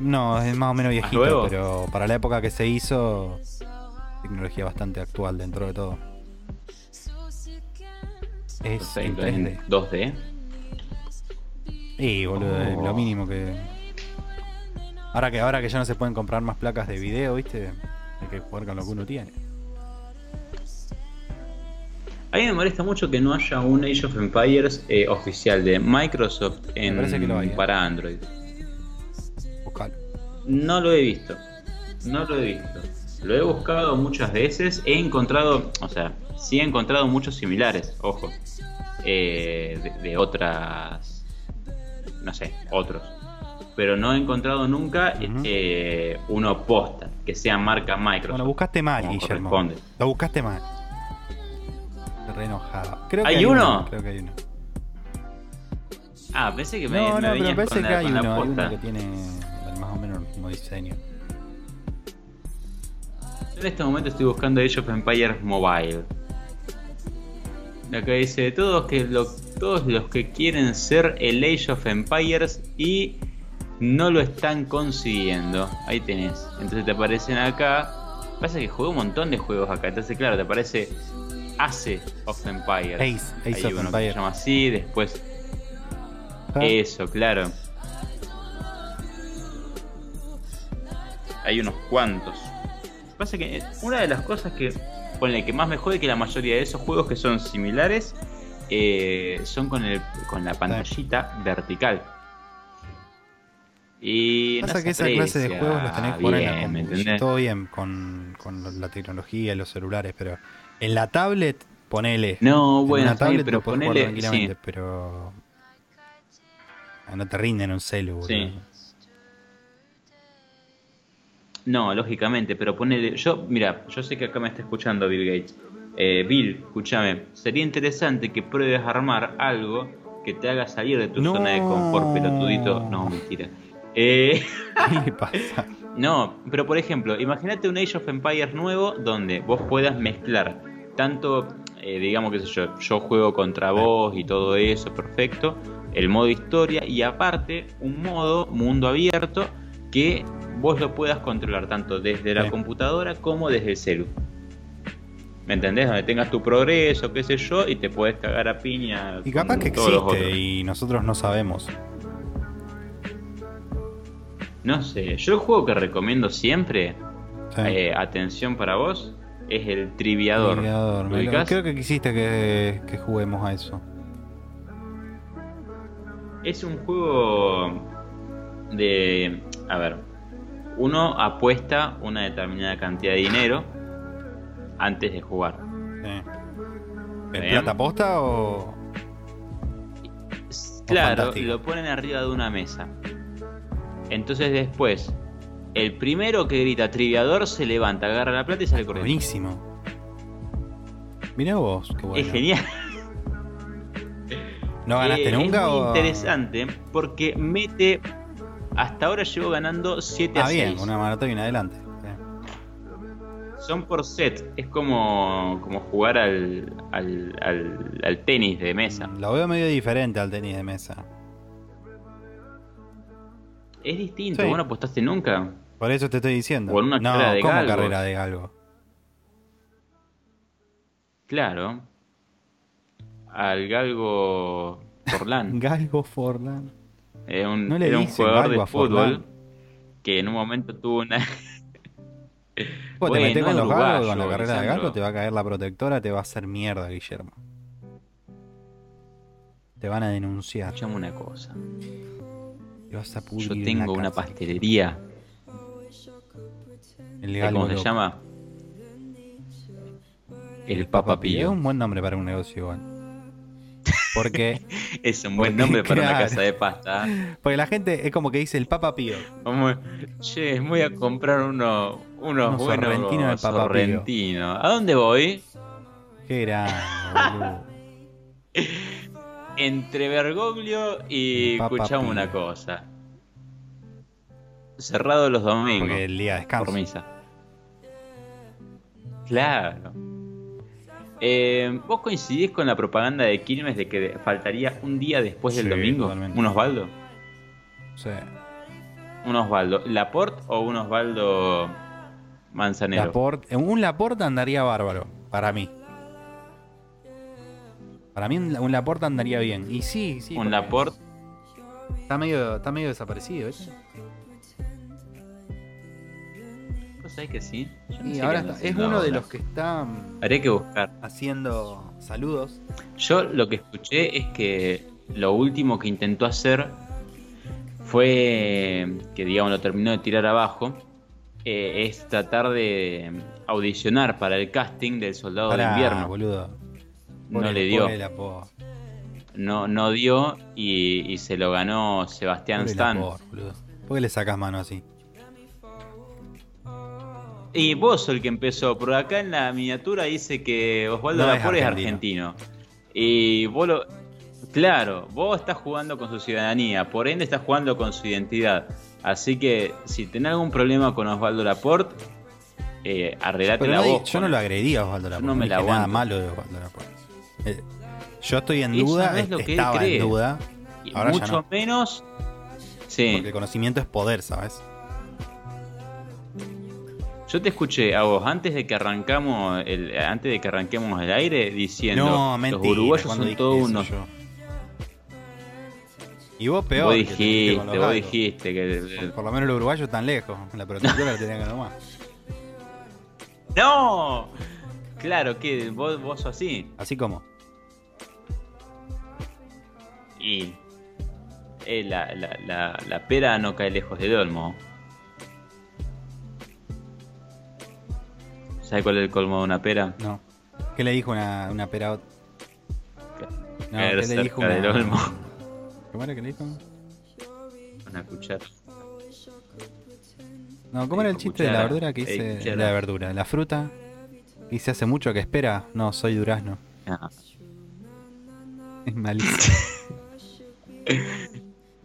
No, es más o menos viejito, pero para la época que se hizo, tecnología bastante actual dentro de todo. Es en Perfecto, en 3D. 2D. Y boludo, es Oh. lo mínimo que. Ahora que ahora que ya no se pueden comprar más placas de video, viste, hay que jugar con lo que uno tiene. A mí me molesta mucho que no haya un Age of Empires eh, oficial de Microsoft en, lo hay, eh. para Android. Buscalo. No lo he visto. No lo he visto. Lo he buscado muchas veces. He encontrado, o sea, sí he encontrado muchos similares, ojo. eh, de, de otras. No sé, otros. Pero no he encontrado nunca eh, uno posta, que sea marca Microsoft. Bueno, buscaste mal, Guillermo. Lo buscaste mal. Re enojado. Creo que ¿Hay hay uno? Creo que hay uno. Ah, pensé que me, No, me no, pero parece que hay uno, hay uno que tiene más o menos el mismo diseño. En este momento estoy buscando Age of Empires Mobile. Acá dice todos que lo- todos los que quieren ser el Age of Empires y no lo están consiguiendo. Ahí tenés. Entonces te aparecen acá. Pasa que jugué un montón de juegos acá. Entonces claro, te aparece Ace of Empires. Ace, Ace Hay of que Empires. se llama así, después Ah, eso, claro. Hay unos cuantos. Pasa que una de las cosas que ponle que más me jode que la mayoría de esos juegos que son similares eh, son con el con la pantallita vertical. Y Pasa que esa clase de juegos los tenés que en la bien, ¿me compu. entendés? Todo bien con, con la tecnología y los celulares, pero en la tablet, ponele. No, En bueno, bien, tablet pero ponele. tranquilamente, Sí, pero. Ah, No te rinden un celu. Sí. No, lógicamente, pero ponele. Yo, mira, yo sé que acá me está escuchando Bill Gates. Eh, Bill, escúchame, sería interesante que pruebes a armar algo que te haga salir de tu No. zona de confort, pelotudito. No, mentira. Eh, ¿Qué le pasa? no, pero por ejemplo, imagínate un Age of Empires nuevo donde vos puedas mezclar tanto, eh, digamos, qué sé yo, yo juego contra vos y todo eso, perfecto, el modo historia y aparte un modo mundo abierto que vos lo puedas controlar tanto desde la Sí. computadora como desde el celu. ¿Me entendés? Donde tengas tu progreso, qué sé yo, y te puedes cagar a piña. Y capaz que existe y nosotros no sabemos. No sé, yo el juego que recomiendo siempre, Sí. eh, atención para vos, es el Triviador. Triviador, ¿Lo? Creo que quisiste que, que juguemos a eso. Es un juego de... A ver, uno apuesta una determinada cantidad de dinero antes de jugar. Sí. ¿En plata posta o.? Claro, fantástico. lo ponen arriba de una mesa. Entonces después, el primero que grita Triviador se levanta, agarra la plata y sale corriendo. Buenísimo. Mirá vos, qué bueno. Es genial. ¿No ganaste Eh, nunca Es muy o.? interesante porque mete. Hasta ahora llevo ganando 7 a Ah, 6. bien, una maratón en adelante. Sí. Son por set. Es como, como jugar al, al, al, al tenis de mesa. Lo veo medio diferente al tenis de mesa. Es distinto. Sí. ¿Vos no apostaste nunca? Por eso te estoy diciendo. En una no, carrera de ¿cómo galgos. carrera de galgo? Claro. Al Galgo Forlán. Galgo Forlán. Era un, No le era un jugador de a fútbol que en un momento tuvo una. Vos te metés con es los galgos, con la carrera de galgo, te va a caer la protectora, te va a hacer mierda, Guillermo. Te van a denunciar. Escuchame una cosa. Te vas a pudrir Yo en tengo una cárcel. pastelería. El ¿Sabés galgo ¿Cómo se loco. llama? El Papa Es Pío. un buen nombre para un negocio igual. Porque, Es un buen nombre para una casa de pasta. porque la gente es como que dice el Papa Pío. Vamos, che, voy a comprar uno, unos Unos buenos sorrentinos de Papa Pío. sorrentinos. ¿A dónde voy? Qué grande. Entre Bergoglio y escuchamos una cosa. Cerrado los domingos. Porque el día de descanso. por misa. Claro. Eh, ¿Vos coincidís con la propaganda de Quilmes de que faltaría un día después del Sí, domingo? totalmente. ¿Un Osvaldo? Sí. ¿Un Osvaldo? ¿Laporte o un Osvaldo Manzanero? Laporte- un Laporte andaría bárbaro, para mí. Para mí un un Laporte andaría bien. Y sí, sí. un Laporte. Está medio, está medio desaparecido, ¿viste? ¿Vos sabés que sí? Yo no Y sé ahora está- es uno de los que está mm, Habría que buscar. haciendo saludos. Yo lo que escuché es que lo último que intentó hacer fue que, digamos, lo terminó de tirar abajo. eh, es tratar de audicionar para el casting del Soldado Pará, de Invierno. boludo. No le dio. No, no dio y, y se lo ganó Sebastián Stan. ¿Por qué le sacas mano así? Y vos sos el que empezó, por acá en la miniatura dice que Osvaldo No es Lapor es argentino. Y vos lo. Claro, vos estás jugando con su ciudadanía, por ende estás jugando con su identidad. Así que si tenés algún problema con Osvaldo Laporte, eh, arreglate Pero la voz. yo no lo agredí a Osvaldo Laporte. no me la dije nada aguanto. malo de Osvaldo Laporte. Eh, yo estoy en Eso duda, es lo que él estaba cree. en duda, ya mucho no. menos. Sí. porque el conocimiento es poder, ¿sabes? Yo te escuché a vos antes de que arrancamos el, antes de que arranquemos el aire diciendo No, mentira. los uruguayos ¿cuándo son todos unos yo? Y vos peor. vos dijiste, vos gatos. dijiste que Por, por lo menos los uruguayos están lejos. La protectora la tenían que nomás. ¡No! Claro, que vos, vos sos así. Así como. Y eh, la, la, la, la pera no cae lejos del olmo. ¿Sabes cuál es el colmo de una pera? No. ¿Qué le dijo una, una pera? a No, ¿qué le dijo una... del olmo. ¿Cómo era que le dijo? Una cuchara. No, ¿cómo era el chiste de la verdura que Eh? De cuchara. la verdura. La fruta. Dice hace mucho que espera. No, soy durazno. Ah, Es malísimo. este-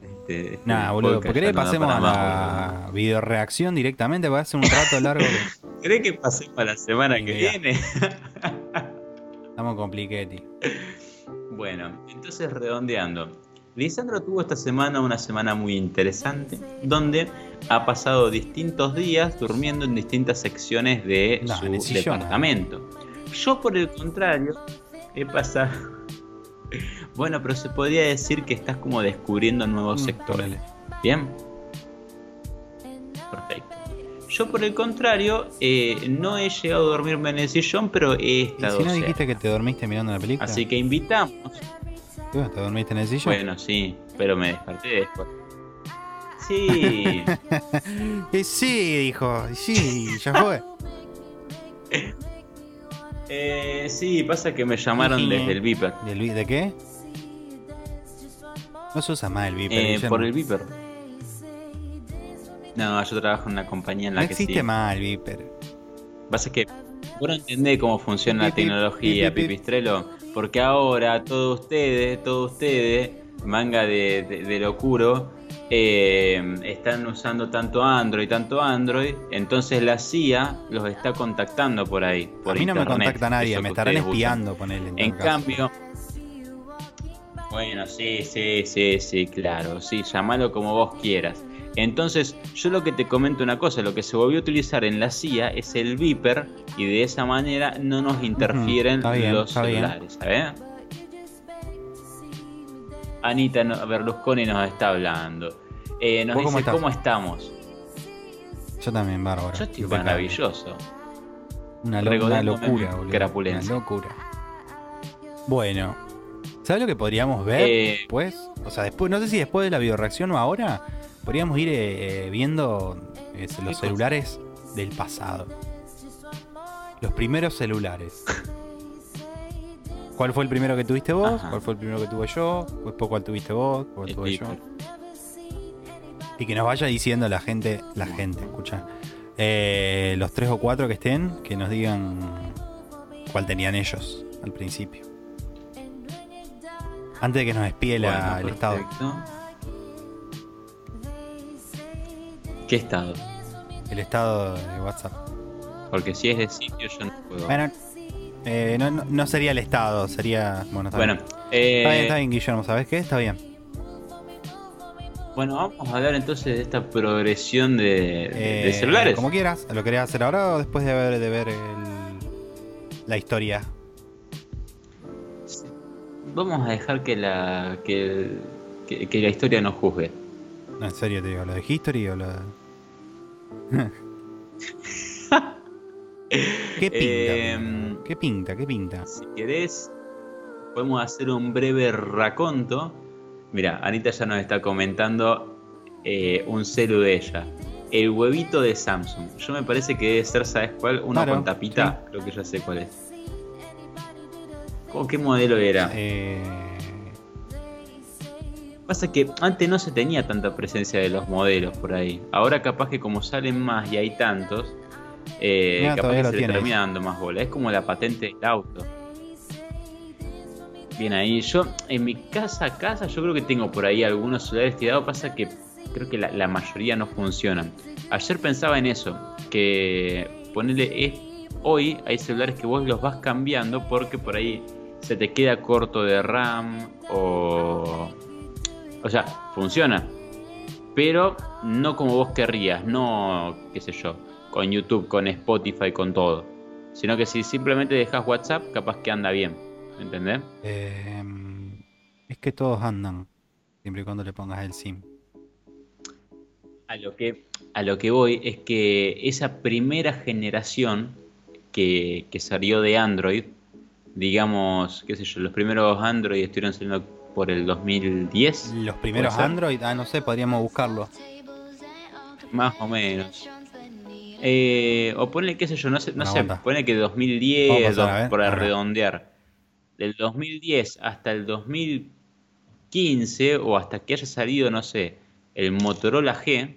este Nah, boludo. ¿Por qué le pasemos a la videoreacción directamente? Va a ser un rato largo. que ¿Crees que pasemos para la semana que viene? Estamos compliquetti. Bueno, entonces redondeando. Lisandro tuvo esta semana una semana muy interesante, donde ha pasado distintos días durmiendo en distintas secciones de No, su departamento. Yo, por el contrario, he pasado. Bueno, pero se podría decir que estás como descubriendo nuevos Mm, sectores. Bien. Perfecto. Yo, por el contrario, eh, no he llegado a dormirme en el sillón, pero he ¿Y estado. si no cerca. dijiste que te dormiste mirando la película? Así que invitamos. ¿Tú ¿Te dormiste en el sillón? Bueno, sí, pero me desperté después. Sí, Y sí, dijo. Y sí, ya fue. eh, sí, pasa que me llamaron desde el Viper. ¿Del vi- ¿De qué? No se usa más el Viper. Eh, por el Viper. No, yo trabajo en una compañía en la No que existe sí. el Viper. Pasa que vos no entendés cómo funciona la Pip, tecnología, pip, pip, pip. Pipistrelo. Porque ahora todos ustedes, todos ustedes, manga de, de, de locuro, eh, están usando tanto Android, tanto Android. Entonces la CIA los está contactando por ahí. Por a mí no me internet, contacta nadie, me estarán espiando, ponele. En caso. cambio. Bueno, sí, sí, sí, sí, claro. Sí, llamalo como vos quieras. Entonces, yo lo que te comento una cosa, lo que se volvió a utilizar en la CIA es el Viper y de esa manera no nos interfieren bien, los celulares, ¿sabes? Anita Berlusconi nos está hablando. Eh, nos ¿Vos cómo dice estás? cómo estamos. Yo también, bárbaro. Yo estoy maravilloso. Una, lo- una locura, boludo. Una locura. Bueno, ¿sabes lo que podríamos ver Eh, después? O sea, después, no sé si después de la videoreacción o ahora, podríamos ir eh, eh, viendo eh, los celulares del pasado. Los primeros celulares. ¿Cuál fue el primero que tuviste vos? Ajá. ¿Cuál fue el primero que tuve yo? Después cuál tuviste vos, cuál El tuve yo. Y que nos vaya diciendo la gente, la gente, escucha. eh, los tres o cuatro que estén, que nos digan cuál tenían ellos al principio. Antes de que nos espíe Bueno, el estado. ¿Qué estado? El estado de WhatsApp. Porque si es de sitio yo no puedo. Bueno, eh, no, no- no sería el estado, sería. Bueno, está Bueno, bien. eh, Está bien, está bien, Guillermo, ¿sabes qué? Está bien. bueno, vamos a hablar entonces de esta progresión de, de- Eh, de celulares. Como quieras. ¿Lo querés hacer ahora o después de ver, de ver el- la historia? Vamos a dejar que la que, el- que- que la historia nos juzgue. No, en serio te digo, ¿lo de History o lo de.? ¿Qué pinta? Em, ¿Qué pinta? ¿Qué pinta? Si querés, podemos hacer un breve raconto. Mira, Anita ya nos está comentando eh, un celu de ella. El huevito de Samsung. Yo me parece que debe ser, ¿sabes cuál? Uno Claro, con tapita. Creo que ya sé cuál es. ¿Cómo, ¿Qué modelo era? Eh, Pasa que antes no se tenía tanta presencia de los modelos por ahí. Ahora capaz que como salen más y hay tantos, eh, capaz que se le termina dando más bola. Es como la patente del auto. Bien ahí. Yo, en mi casa, casa, yo creo que tengo por ahí algunos celulares tirados. Pasa que creo que la, la mayoría no funcionan. Ayer pensaba en eso, que ponerle es, hoy hay celulares que vos los vas cambiando porque por ahí se te queda corto de RAM o o sea, funciona. Pero no como vos querrías, no, qué sé yo, con YouTube, con Spotify, con todo. Sino que si simplemente dejas WhatsApp, capaz que anda bien. ¿Entendés? eh, es que todos andan. Siempre y cuando le pongas el SIM. A lo que, a lo que voy es que esa primera generación que, que salió de Android, digamos, qué sé yo, los primeros Android estuvieron saliendo por el 2010, Los primeros? Android, ah, no sé, podríamos buscarlo. más o menos. Eh, o ponle, qué sé yo, no sé, no sé ponle que Vamos 2010, a pasar, a ver, por a ver. redondear. Del 2010 hasta el 2015, o hasta que haya salido, no sé, el Motorola G,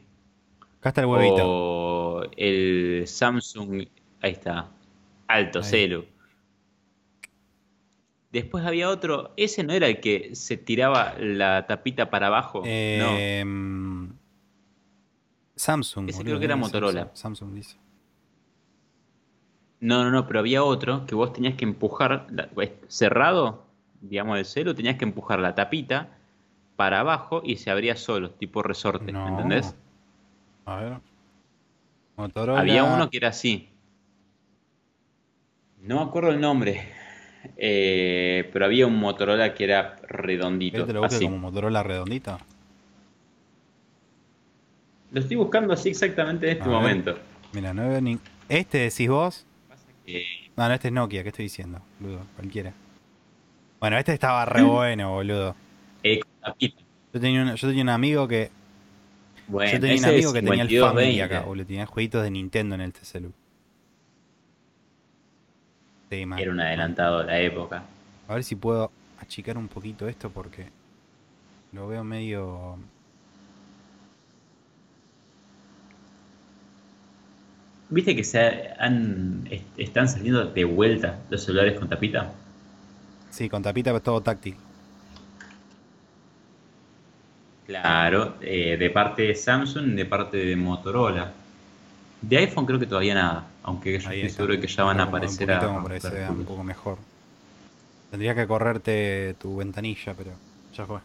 Acá está el huevito. o el Samsung, ahí está, alto, Ahí. celu. Después había otro, ese no era el que se tiraba la tapita para abajo, no. Eh, Samsung. Ese boludo, creo que era. Motorola. Samsung, Samsung dice. No, no, no, pero había otro que vos tenías que empujar, la- cerrado, digamos, el celo, tenías que empujar la tapita para abajo y se abría solo, tipo resorte, No. ¿entendés? A ver. Motorola. Había uno que era así. No me acuerdo el nombre, eh, pero había un Motorola que era redondito, ¿Querés que te lo así. como Motorola redondito? Lo estoy buscando así exactamente en este ver. momento. Mira, no veo ni. ¿Este decís vos? Que- No, no, este es Nokia, ¿qué estoy diciendo? Boludo, cualquiera. Bueno, este estaba re bueno, boludo. eh. Yo tenía, un, yo tenía un amigo que. Bueno, yo tenía un amigo que tenía el 52, Family 20. acá, boludo. Tenía jueguitos de Nintendo en el TCLU. Era un adelantado de la época. A ver si puedo achicar un poquito esto porque lo veo medio. ¿Viste que se han, est- están saliendo de vuelta los celulares con tapita? Sí, con tapita, pero todo táctil. Claro, eh, de parte de Samsung de parte de Motorola. De iPhone creo que todavía nada, aunque yo Ahí estoy está. seguro que ya van a un aparecer poquito a... para que se vea un poco mejor. Tendría que correrte tu ventanilla, pero ya fue.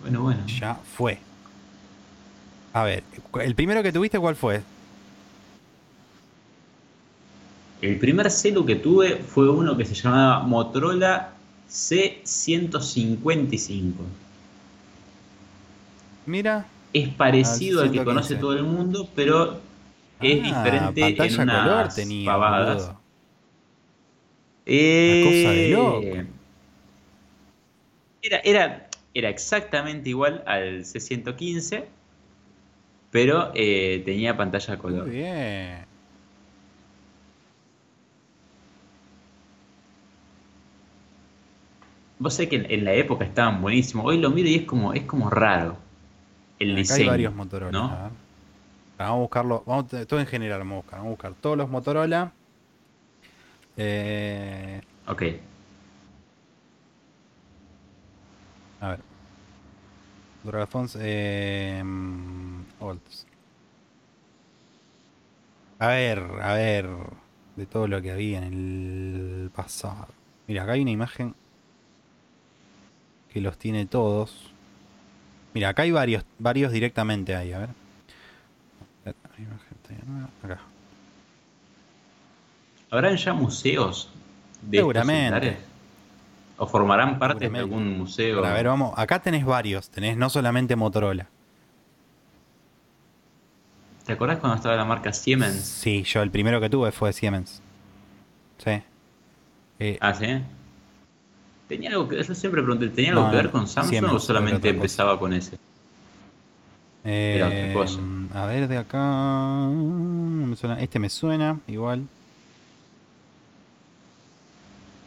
Bueno, bueno. Ya fue. A ver, el primero que tuviste, ¿cuál fue? El primer celu que tuve fue uno que se llamaba Motorola C155. Mira es parecido ah, al, que conoce todo el mundo, pero es ah, diferente en unas color tenía, Una eh, cosa de loco. Era, era, era exactamente igual al C115, pero eh, tenía pantalla color. Muy bien. Vos sé que en, en, la época estaban buenísimos. Hoy lo miro y es como, es como raro. El Acá diseño. hay varios Motorola. ¿no? a ver. Vamos a buscarlo. Vamos, todo en general vamos a buscar. Vamos a buscar todos los Motorola. Eh, Ok. a ver. Motorola Phones. Eh, Olds. A ver, a ver. De todo lo que había en el pasado. Mira, acá hay una imagen que los tiene todos. Mira, acá hay varios, varios directamente ahí, a ver. Acá. ¿Habrán ya museos de Seguramente. ¿O formarán parte de algún museo? A ver, vamos. Acá tenés varios. Tenés no solamente Motorola. ¿Te acordás cuando estaba la marca Siemens? Sí, yo el primero que tuve fue Siemens. Sí. Eh, Ah, ¿sí? ¿Tenía algo que, siempre pregunté, ¿tenía No, algo que ver con Samsung o solamente empezaba con ese? era otra eh, cosa. A ver, de acá. no me suena- Este me suena, igual.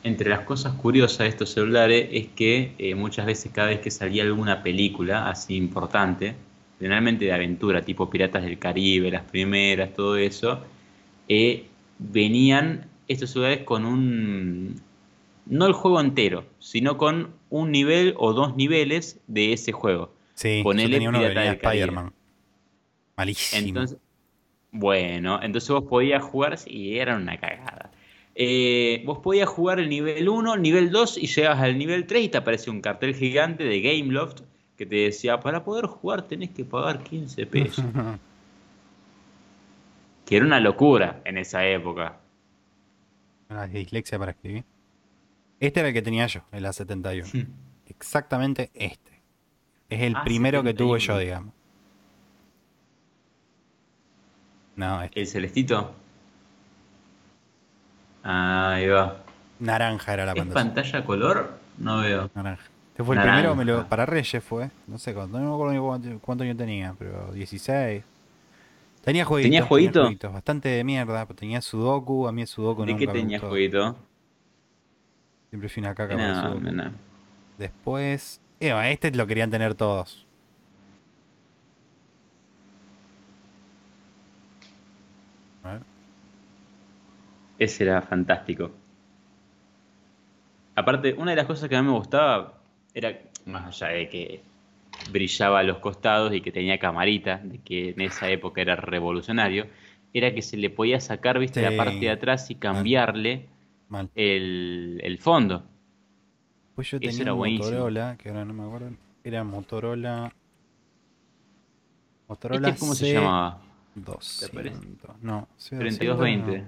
Entre las cosas curiosas de estos celulares es que eh, muchas veces cada vez que salía alguna película así importante, generalmente de aventura, tipo Piratas del Caribe, las primeras, todo eso, eh, venían estos celulares con un... No el juego entero, sino con un nivel o dos niveles de ese juego. Sí, Ponele yo tenía uno Caribe. Spider-Man. Malísimo. Entonces, bueno, entonces vos podías jugar y era una cagada. Eh, vos podías jugar el nivel 1, nivel 2 y llegabas al nivel 3 y te aparece un cartel gigante de Gameloft que te decía, para poder jugar tenés que pagar 15 pesos. que era una locura en esa época. Una dislexia para escribir. Este era el que tenía yo, el A71. Exactamente este. Es el Ah, primero que tuve yo, 71. digamos. No, este. ¿El celestito? Ahí va. Naranja era la ¿Es pantalla. pantalla color? No veo. Naranja. Este fue el primero, me lo, para Reyes fue. No sé cuánto, no me acuerdo cuánto, cuánto año tenía, pero 16. Tenía jueguitos. ¿Tenía jueguito? jueguitos, bastante de mierda, tenía Sudoku, a mí el Sudoku ¿De nunca qué tenía gustó. jueguito? Siempre fui una caca el No, no. Después, eh, este lo querían tener todos. A ver. Ese era fantástico. Aparte, una de las cosas que a mí me gustaba era, más allá de que brillaba a los costados y que tenía camarita, de que en esa época era revolucionario, era que se le podía sacar, viste, Sí. la parte de atrás y cambiarle Mal. el, el fondo. Pues yo Ese tenía era un buenísimo. Motorola, que ahora no me acuerdo. Era Motorola. Motorola ¿Este cómo se llamaba? 200. No, C200 3220. no.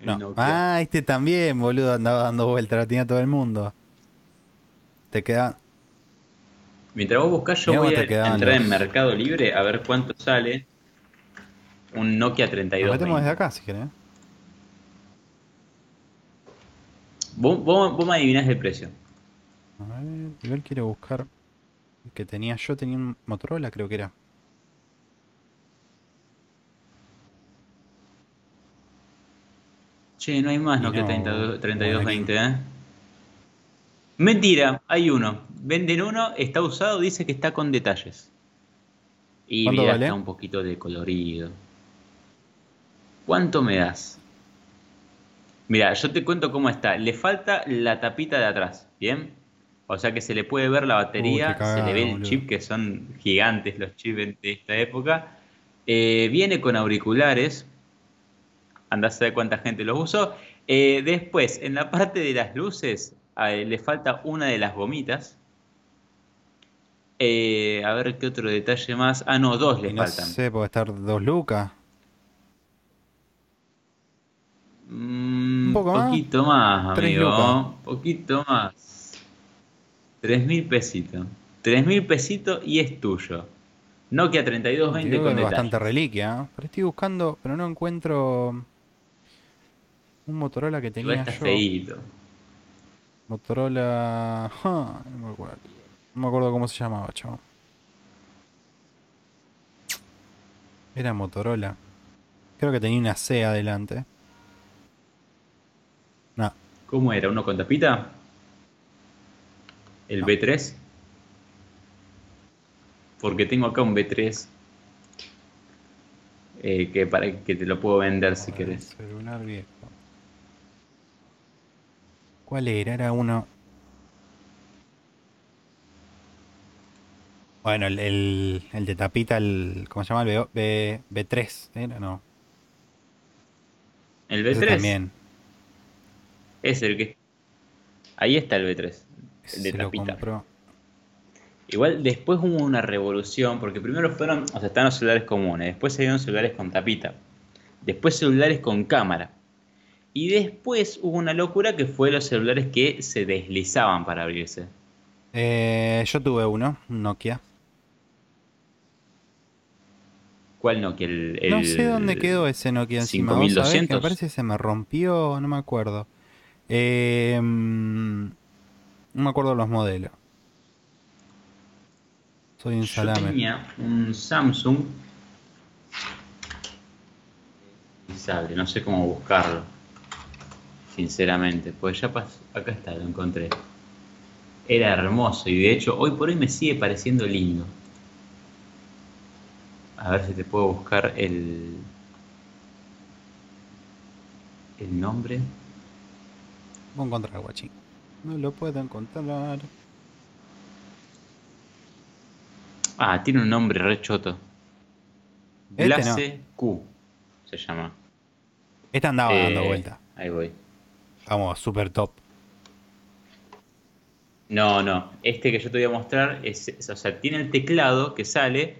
El No. Nokia. Ah, este también, boludo, andaba dando vueltas, lo tenía todo el mundo. Te queda. Mientras vos buscás, yo voy a entrar en Mercado Libre a ver cuánto sale un Nokia Nos 3220. metemos desde acá si querés. Vos, vos- vos me adivinás el precio. A ver, igual quiero buscar. Que tenía yo, tenía un Motorola, creo que era. Che, no hay más Nokia no, 32 no 3220, ¿eh? Mentira, hay uno. Venden uno, está usado, dice que está con detalles. Y ¿Cuánto mira, vale? está un poquito de colorido. ¿Cuánto me das? Mira, yo te cuento cómo está. Le falta la tapita de atrás, ¿bien? O sea que se le puede ver la batería, Uy, qué cagada, se le ve el boludo. chip, que son gigantes los chips de esta época. Eh, viene con auriculares. Andá a saber cuánta gente los usó. Eh, después, en la parte de las luces, eh, le falta una de las gomitas. Eh, a ver qué otro detalle más. Ah, no, dos le Y no faltan. sé, puede estar dos lucas. Mm, Un poco más. poquito más, amigo. lucas. Poquito más. Tres mil pesitos. Tres mil pesitos y es tuyo. Nokia 3220 Digo que con es bastante reliquia. ¿eh? Pero estoy buscando, pero no encuentro un Motorola que tenía está yo. feíto. Motorola. ja, no me acuerdo. No me acuerdo cómo se llamaba, chavo. Era Motorola. Creo que tenía una C adelante. ¿Cómo era? ¿Uno con tapita? ¿El No. B3? Porque tengo acá un B3 eh, que para que te lo puedo vender si querés. Celular viejo. ¿Cuál era? Era uno. Bueno, el, el, el de tapita, el. ¿Cómo se llama? El B, B, 3 ¿Era? No. El Ese B3 también. Es el que. Ahí está el B3, Ese el de se tapita. Igual después hubo una revolución, porque primero fueron, o sea, están los celulares comunes, después salieron celulares con tapita, después celulares con cámara. Y después hubo una locura que fue los celulares que se deslizaban para abrirse. Eh, yo tuve uno, un Nokia. ¿Cuál Nokia? El, No sé dónde quedó ese Nokia encima. ¿Vos sabés que 5200? Me parece que se me rompió, no me acuerdo. Eh, mm, no me acuerdo los modelos. Soy un Yo salame. tenía un Samsung. Sabe, no sé cómo buscarlo. Sinceramente, pues ya pasó. Acá está, lo encontré. Era hermoso y de hecho hoy por hoy me sigue pareciendo lindo. A ver si te puedo buscar el. El nombre. Voy a encontrar, guachín. No lo puedo encontrar. Ah, tiene un nombre re choto. Este no. Blase Q se llama. Esta andaba dando Eh, vuelta. Ahí voy. Vamos, super top. No, no. Este que yo te voy a mostrar es, es- o sea, tiene el teclado que sale,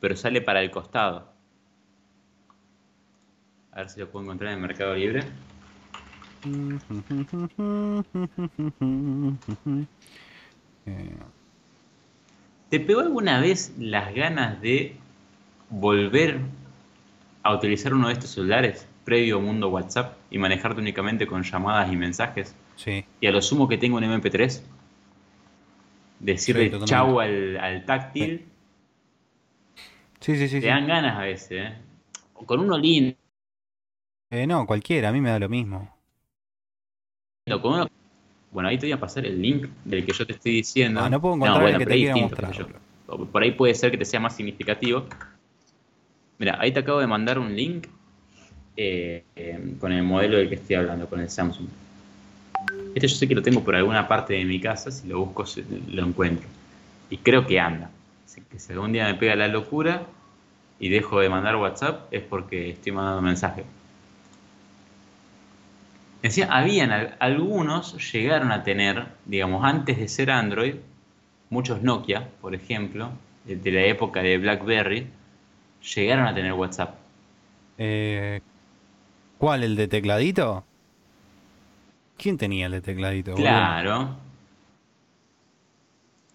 pero sale para el costado. A ver si lo puedo encontrar en Mercado Libre. ¿Te pegó alguna vez las ganas de volver a utilizar uno de estos celulares previo mundo WhatsApp y manejarte únicamente con llamadas y mensajes? sí. Y a lo sumo que tengo un MP3. Decirle Sí, chau al, al táctil. Sí, sí, sí. Te sí. dan ganas a veces, ¿eh? O Con uno lindo. Eh, no, cualquiera, a mí me da lo mismo. Bueno, ahí te voy a pasar el link del que yo te estoy diciendo. Ah, no puedo encontrar el que pero te ahí quiero distinto, mostrar, qué sé yo. boludo. O Por ahí puede ser que te sea más significativo. Mira, ahí te acabo de mandar un link eh, eh, con el modelo del que estoy hablando, con el Samsung. Este yo sé que lo tengo por alguna parte de mi casa, si lo busco lo encuentro. Y creo que anda. Así que si algún día me pega la locura y dejo de mandar WhatsApp es porque estoy mandando mensaje. Decía, habían al- algunos llegaron a tener, digamos, antes de ser Android, muchos Nokia, por ejemplo, de, la época de BlackBerry, llegaron a tener WhatsApp. Eh, ¿Cuál? ¿El de tecladito? ¿Quién tenía el de tecladito? boludo? Claro.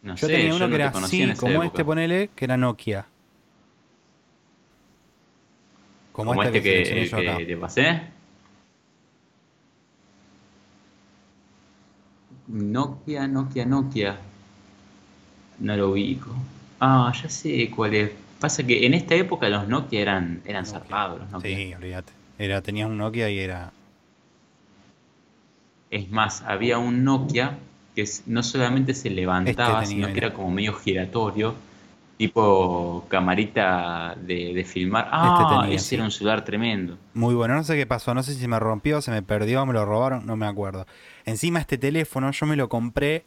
No Yo sé, tenía uno no que te era así, como época. este, ponele, que era Nokia. Como, Como esta este que, que acá. te pasé. Nokia, Nokia, Nokia. No lo ubico. Ah, ya sé cuál es. Pasa que en esta época los Nokia eran, eran Nokia. zarpados. los Nokia. Sí, olvídate. Era, tenías un Nokia y era. Es más, había un Nokia que no solamente se levantaba, Este tenía, sino que era como medio giratorio, tipo camarita de, de filmar. Ah, tenía, ese sí. era un celular tremendo. Muy bueno, no sé qué pasó, no sé si se me rompió, se me perdió, me lo robaron, no me acuerdo. Encima este teléfono yo me lo compré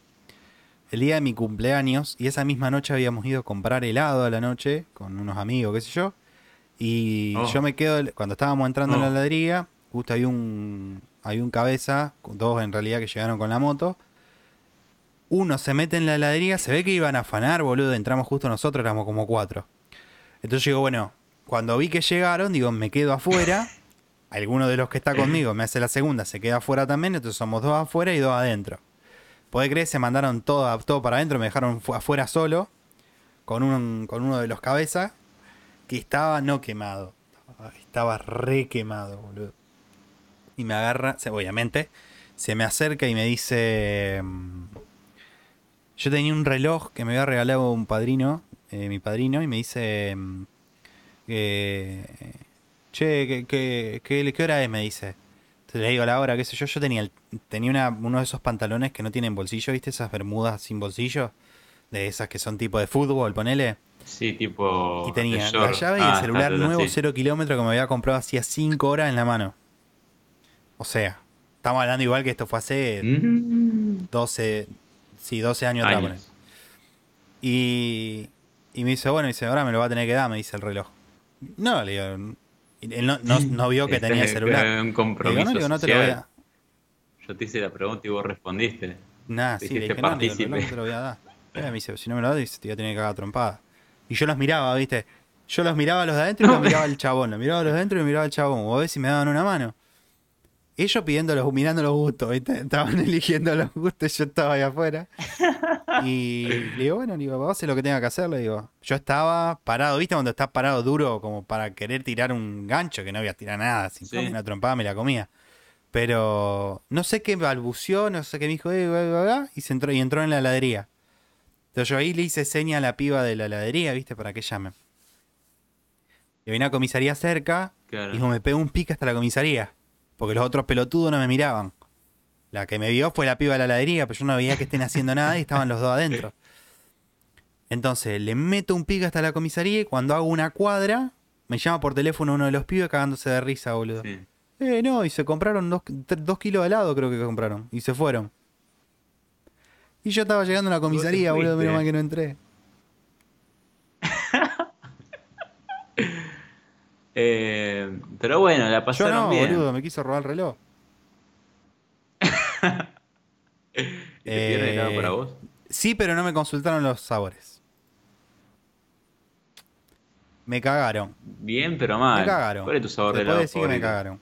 el día de mi cumpleaños y esa misma noche habíamos ido a comprar helado a la noche con unos amigos, qué sé yo. Y Oh. yo me quedo, cuando estábamos entrando en la Oh. heladería, justo hay un, hay un cabeza, dos en realidad que llegaron con la moto. Uno se mete en la heladería, se ve que iban a afanar, boludo, entramos justo nosotros, éramos como cuatro. Entonces yo digo, bueno, cuando vi que llegaron, digo, me quedo afuera. Alguno de los que está conmigo me hace la segunda, se queda afuera también, entonces somos dos afuera y dos adentro. Podés creer, se mandaron todo, todo para adentro, me dejaron fu- afuera solo, con, un, con uno de los cabezas, que estaba no quemado. Estaba re quemado, boludo. Y me agarra, obviamente, se me acerca y me dice... Yo tenía un reloj que me había regalado un padrino, eh, mi padrino, y me dice... mm, que, che, ¿qué, qué, qué- qué hora es? Me dice. Te le digo la hora, qué sé yo. Yo tenía, el- tenía una- uno de esos pantalones que no tienen bolsillo, ¿viste? Esas bermudas sin bolsillo. De esas que son tipo de fútbol, ponele. Sí, tipo. Y tenía la llave y Ah, el celular está, nuevo, sí. cero kilómetros, que me había comprado hacía 5 horas en la mano. O sea, estamos hablando igual que esto fue hace Mm, 12, sí, 12 años atrás. Y, y me dice, bueno, dice, ahora me lo va a tener que dar, me dice el reloj. No, le digo, él no, no, no vio que Este tenía celular. Un digo, compromiso. no, le digo, no te lo voy a dar. Yo te hice la pregunta y vos respondiste. Nada, sí, le dije, no, digo, el reloj te lo voy a dar. Eh, me dice, si no me lo das, dice, te voy a tener que cagar trompada. Y yo los miraba, ¿viste? Yo los miraba a los de adentro y los miraba al chabón. Los miraba a los de adentro y miraba al chabón. O a ver si me daban una mano. Ellos pidiendo los, mirando los gustos, ¿viste? Estaban eligiendo los gustos, yo estaba ahí afuera. Y le digo, bueno, le digo, vos lo que tenga que hacer, le digo. Yo estaba parado, ¿viste? Cuando estás parado duro como para querer tirar un gancho, que no voy a tirar nada, sin Sí. una trompada me la comía. Pero no sé qué balbuceó, no sé qué me dijo, eh, bla, bla, bla, y se entró, y entró en la heladería. Entonces yo ahí le hice seña a la piba de la heladería, ¿viste? Para que llame. Y vine a comisaría cerca, Claro. y dijo, me pegó un pique hasta la comisaría. Porque los otros pelotudos no me miraban. La que me vio fue la piba de la heladería, pero yo no veía que estén haciendo nada y estaban los dos adentro. Entonces le meto un pique hasta la comisaría y cuando hago una cuadra, me llama por teléfono uno de los pibes cagándose de risa, boludo. Sí. Eh, no, y se compraron dos, dos kilos de helado, creo que compraron. Y se fueron. Y yo estaba llegando a la comisaría, boludo, menos mal que no entré. Eh, pero bueno, la Yo pasaron no, bien. boludo, me quiso robar el reloj. ¿Y te Eh, para vos? Sí, pero no me consultaron los sabores. Me cagaron. Bien, pero mal. Me cagaron. ¿Cuál es tu sabor Te de puedo decir que me cagaron.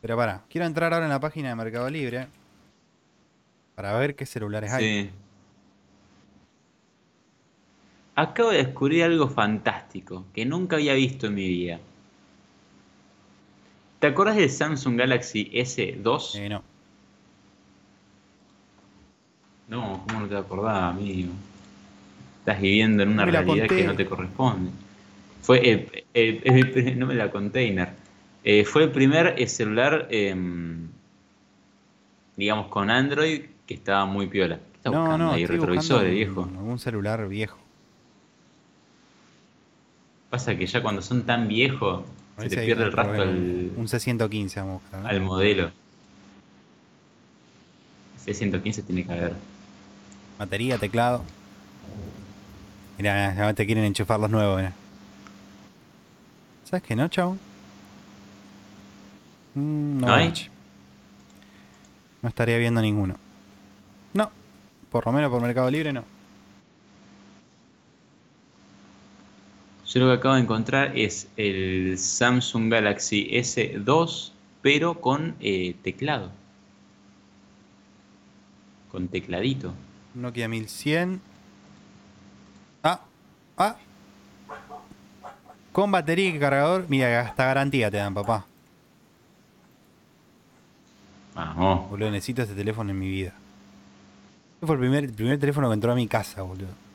Pero pará, quiero entrar ahora en la página de Mercado Libre para ver qué celulares hay. Acabo de descubrir algo fantástico que nunca había visto en mi vida. ¿Te acuerdas del Samsung Galaxy S2? Eh, no. No, ¿cómo no te acordás, amigo? Estás viviendo en una No realidad que no te corresponde. Fue el, el- el- no me la container. Eh, fue el primer eh, celular, em, digamos, con Android que estaba muy piola. ¿Qué estás No, buscando no, ahí? Retrovisores, viejo. Algún celular viejo. Pasa que ya cuando son tan viejos, se te pierde el rastro al, Un C115 vamos a buscar. ¿no? al modelo. C115 tiene que haber. Batería, teclado. Mirá, ya te quieren enchufar los nuevos, mirá. ¿Sabes qué no, chavo? Mm, no, ¿No hay? No estaría viendo ninguno. No. Por lo menos por Mercado Libre no. Yo lo que acabo de encontrar es el Samsung Galaxy S2, pero con eh, teclado. Con tecladito. Nokia 1100. Ah, ah. Con batería y cargador. Mira, hasta garantía te dan, papá. Vamos. Boludo, necesito ese teléfono en mi vida. Este fue el primer, el primer teléfono que entró a mi casa, boludo.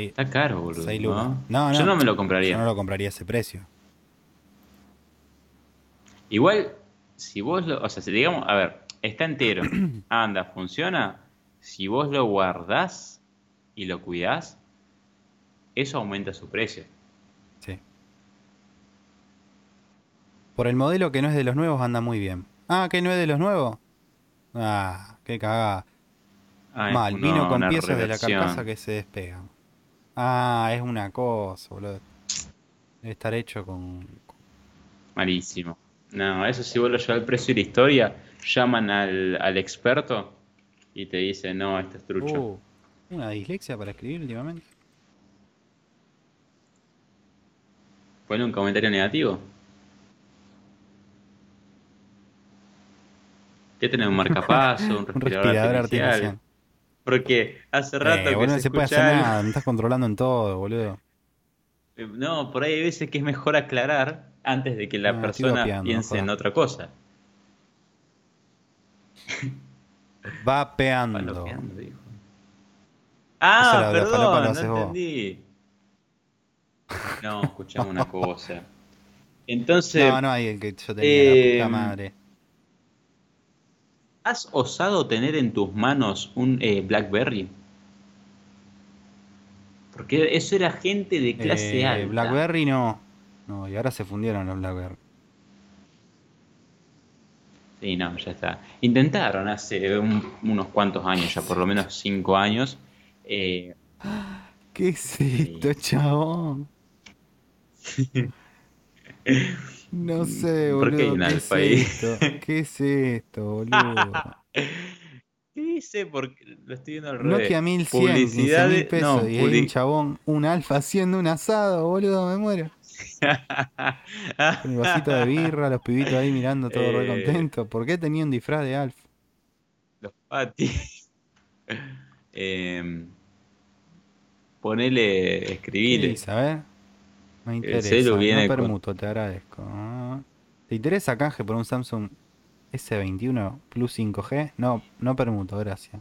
Está caro, boludo. ¿no? No, no. Yo no me lo Yo compraría. no lo compraría a ese precio. Igual, si vos lo. O sea, si digamos, a ver, está entero, anda, funciona. Si vos lo guardás y lo cuidás, eso aumenta su precio. Sí. Por el modelo que no es de los nuevos anda muy bien. Ah, que no es de los nuevos. Ah, qué cagada. Mal, vino con piezas de la carcasa que se despegan. Ah, es una cosa, boludo. Debe estar hecho con. Malísimo. No, eso si vos lo llevas al precio y la historia, llaman al, al experto y te dicen, no, esto es trucho. Uh, una dislexia para escribir últimamente. Ponle un comentario negativo. ¿Qué tenés? ¿Un marcapaso? ¿Un Un respirador, respirador artificial? artificial. Porque hace rato Eh, que boludo, se, no se puede hacer nada, me estás controlando en todo, boludo. Eh, No, por ahí hay veces que es mejor aclarar antes de que la Ah, persona vapeando, piense no en otra cosa. Vapeando. Dijo. Ah, la la la perdón, no vos. entendí. No, escuchame una cosa. Entonces, No, no hay el que yo tenía, la eh, puta madre. ¿Has osado tener en tus manos un eh, BlackBerry? Porque eso era gente de clase Eh, alta. Blackberry no. No, y ahora se fundieron los Blackberry. Sí, no, ya está. Intentaron hace un- unos cuantos años, ya por lo menos cinco años. eh, ¿Qué es esto, chabón? No sé, ¿Por boludo. qué hay un ¿Qué es alfa ahí? esto? ¿Qué es esto, boludo? ¿Qué dice? Porque lo estoy viendo al revés. Nokia 1100, Publicidad 15 de- mil pesos. no, y hay un chabón, un alfa haciendo un asado, boludo, me muero. Con el vasito de birra, los pibitos ahí mirando todo re Eh. contento. ¿Por qué tenía un disfraz de alfa? Los patis. eh, ponele, escribile. Sí, ver. Me interesa. celu viene no con- permuto, te agradezco. ¿Te interesa canje por un Samsung S21 Plus 5G? No, no permuto, gracias.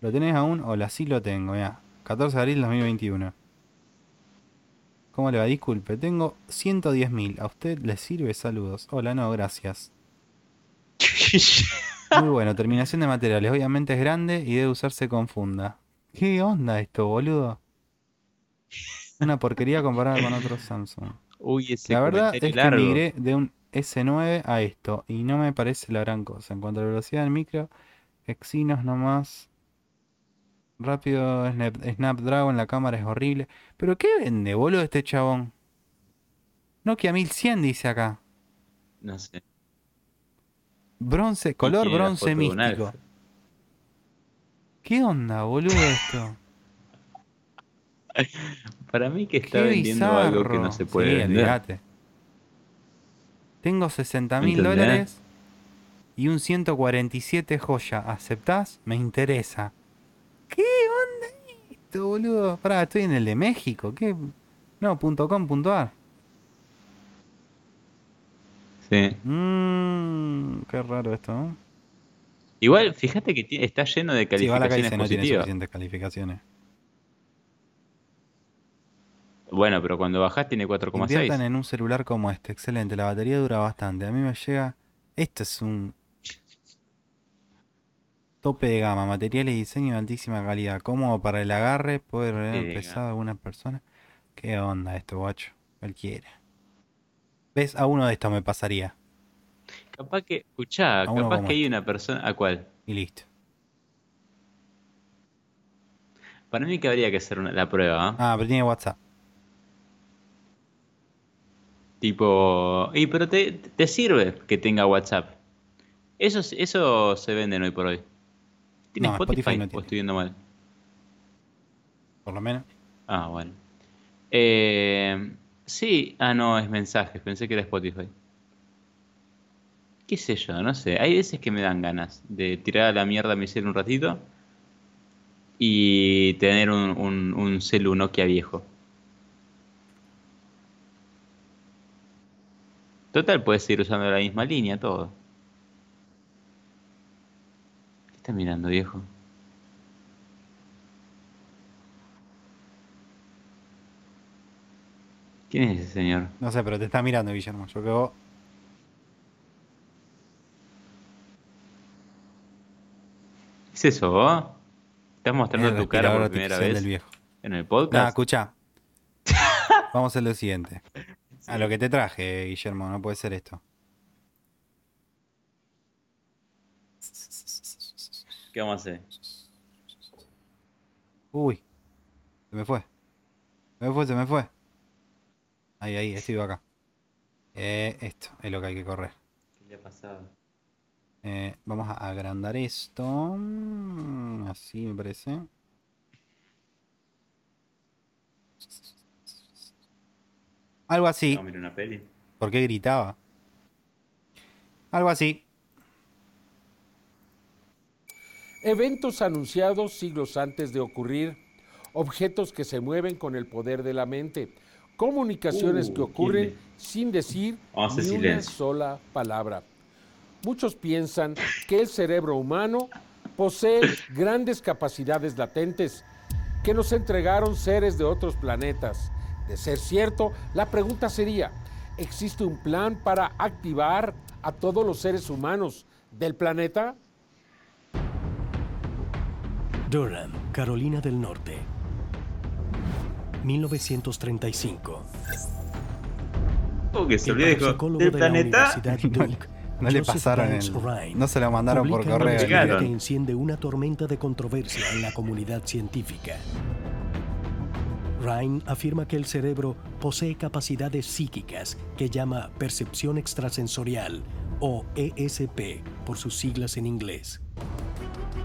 ¿Lo tenés aún? Hola, sí lo tengo, ya. 14 de abril 2021. ¿Cómo le va? Disculpe, tengo 110.000. ¿A usted le sirve? Saludos. Hola, no, gracias. Muy bueno, terminación de materiales. Obviamente es grande y debe usarse con funda. ¿Qué onda esto, boludo? Una porquería comparada con otros Samsung. Uy, ese La verdad es comentario que largo. migré de un S9 a esto y no me parece la gran cosa. En cuanto a la velocidad del micro, Exynos nomás. Rápido Snap- Snapdragon, la cámara es horrible. ¿Pero qué vende, boludo, este chabón? Nokia 1100 dice acá. No sé. Bronce, color bronce místico. ¿Qué onda, boludo, esto? Para mí que está Qué vendiendo algo que no se puede Sí, vender. Tengo 60 mil dólares y un 147 joya. ¿Aceptás? Me interesa. ¿Qué onda esto, boludo? Pará, estoy en el de México. ¿Qué? No, punto com, punto ar. Sí. Mmm, qué raro esto, ¿no? Igual, fíjate que está lleno de Sí, va la calificaciones dice, no tiene positivas. suficientes calificaciones. Bueno, pero cuando bajás tiene Inviertan 4,6. en un celular como este. Excelente, la batería dura bastante. A mí me llega. Esto es un tope de gama, materiales y diseño de altísima calidad. Cómodo para el agarre, puede de pesado a algunas personas. ¿Qué onda esto, guacho? Cualquiera. ¿Ves? A uno de estos me pasaría. Capaz que, escuchá, A capaz que hay una persona. ¿A cuál? Y listo. Para mí que habría que hacer una- la prueba. ¿ah? Ah, pero tiene WhatsApp. Tipo. Y pero te, te sirve que tenga WhatsApp. Eso, es- eso se vende hoy por hoy. ¿Tiene No, Spotify? Spotify no ¿O tiene. estoy viendo mal? Por lo menos. Ah, bueno. Eh, sí, ah, no, es mensajes. Pensé que era Spotify. ¿Qué sé yo? No sé. Hay veces que me dan ganas de tirar a la mierda mi celu un ratito y tener un, un, un celu Nokia viejo. Total, puedes seguir usando la misma línea, todo. ¿Qué estás mirando, viejo? ¿Quién es ese señor? No sé, pero te está mirando, Guillermo. Yo vos. ¿Qué es eso, vos? ¿Estás es mostrando tu cara por primera vez del viejo. en el podcast? escucha. Vamos a hacer lo siguiente. A lo que te traje, Guillermo, no puede ser esto. ¿Qué vamos a hacer? Uy, se me fue. Se me fue, se me fue. Ahí, ahí, estoy acá. Eh, esto es lo que hay que correr. ¿Qué le ha pasado? Eh, vamos a agrandar esto. Así me parece. Algo así. Mirar una peli. ¿Por qué gritaba? Algo así. Eventos anunciados siglos antes de ocurrir, objetos que se mueven con el poder de la mente, comunicaciones Uh, que ocurren ¿quién sin decir Vamos a hacer ni una sola palabra. Muchos piensan que el cerebro humano posee grandes capacidades latentes que nos entregaron seres de otros planetas. De ser cierto, la pregunta sería, ¿existe un plan para activar a todos los seres humanos del planeta? Durham, Carolina del Norte. 1935. ¿Cómo que se parapsicólogo del de la planeta? Duke, No le Joseph pasaron el- Ryan, no se lo mandaron por correo. que enciende una tormenta de controversia en la comunidad científica. Ryan afirma que el cerebro posee capacidades psíquicas que llama percepción extrasensorial o ESP por sus siglas en inglés.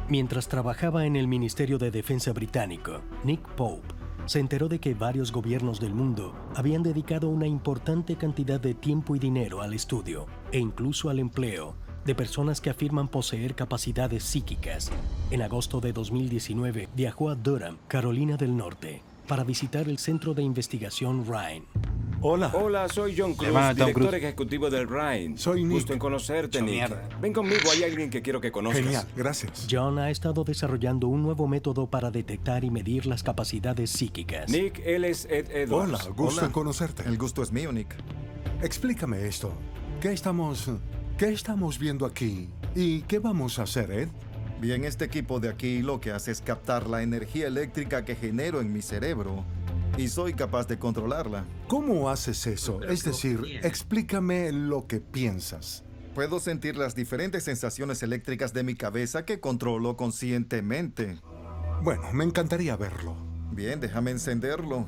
Mientras trabajaba en el Ministerio de Defensa británico, Nick Pope se enteró de que varios gobiernos del mundo habían dedicado una importante cantidad de tiempo y dinero al estudio e incluso al empleo de personas que afirman poseer capacidades psíquicas. En agosto de 2019 viajó a Durham, Carolina del Norte, para visitar el centro de investigación Ryan. Hola. Hola, soy John Cruz, hermano de Tom director Cruise. ejecutivo del Rhine. Soy Nick. Gusto en conocerte, Nick. mierda. Ven conmigo, hay alguien que quiero que conozcas. Genial, gracias. John ha estado desarrollando un nuevo método para detectar y medir las capacidades psíquicas. Nick, él es Ed Edwards. Hola, gusto Hola. en conocerte. El gusto es mío, Nick. Explícame esto. ¿Qué estamos, qué estamos viendo aquí? ¿Y qué vamos a hacer, Ed? Bien, este equipo de aquí lo que hace es captar la energía eléctrica que genero en mi cerebro y soy capaz de controlarla. ¿Cómo haces eso? Es decir, explícame lo que piensas. Puedo sentir las diferentes sensaciones eléctricas de mi cabeza que controlo conscientemente. Bueno, me encantaría verlo. Bien, déjame encenderlo.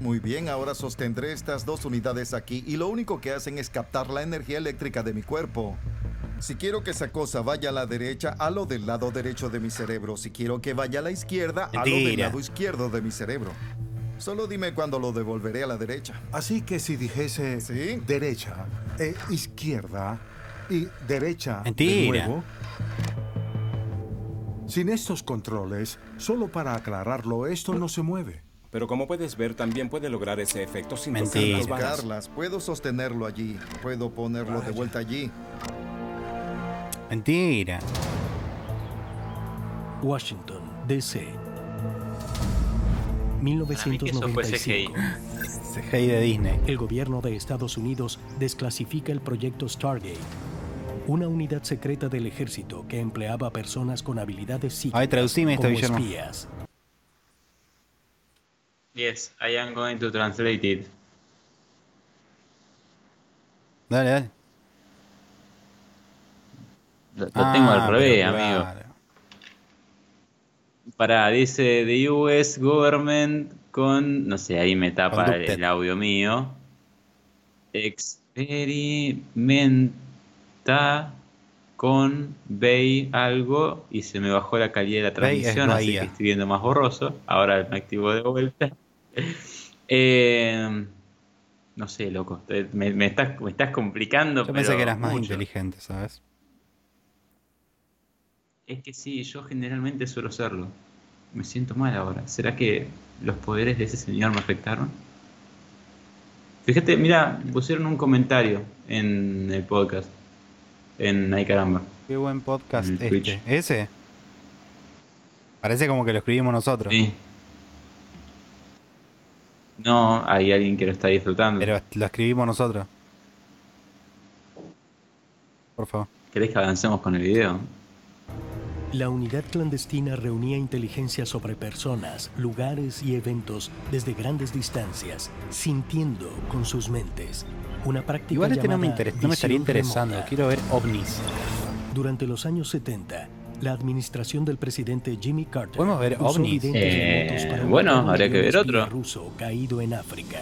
Muy bien, ahora sostendré estas dos unidades aquí y lo único que hacen es captar la energía eléctrica de mi cuerpo. Si quiero que esa cosa vaya a la derecha, halo del lado derecho de mi cerebro. Si quiero que vaya a la izquierda, halo del Mentira. lado izquierdo de mi cerebro. Solo dime cuándo lo devolveré a la derecha. Así que si dijese Sí. derecha, e izquierda y derecha Mentira. de nuevo. Sin estos controles, solo para aclararlo, esto no se mueve. Pero como puedes ver, también puede lograr ese efecto sin tocar Mentira. las balas. Carlas, puedo sostenerlo allí. Puedo ponerlo de vuelta allí. Mentira. Washington, D.C. Para mí que eso fue 1995. CGI de Disney. El gobierno de Estados Unidos desclasifica el proyecto Stargate, una unidad secreta del ejército que empleaba a personas con habilidades psíquicas Ay, traducime esto, como Guillermo. espías. Yes, I am going to translate it. Dale, dale. Lo, lo Ah, tengo al revés, amigo. claro. Para, dice The US Government con. No sé, ahí me tapa el, audio mío. Experimenta con Bay algo y se me bajó la calidad de la transmisión, así que estoy viendo más borroso. Ahora me activo de vuelta. Eh, no sé, loco. Me, me estás, me estás complicando. Yo pensé pero que eras más mucho. inteligente, ¿sabes? Es que sí, yo generalmente suelo serlo. Me siento mal ahora. ¿Será que los poderes de ese señor me afectaron? Fíjate, mira, pusieron un comentario en el podcast. En Ay Caramba. Qué buen podcast este. Twitch. ¿Ese? Parece como que lo escribimos nosotros. Sí. No, hay alguien que lo está disfrutando. Pero lo escribimos nosotros. Por favor. ¿Querés que avancemos con el video? La unidad clandestina reunía inteligencia sobre personas, lugares y eventos desde grandes distancias, sintiendo con sus mentes. Una práctica Igual este no me, no me estaría interesando. remota. Quiero ver ovnis. Durante los años 70, la administración del presidente Jimmy Carter ¿Podemos ver ovnis? Eh, para bueno, habría que ver otro. ruso caído en África.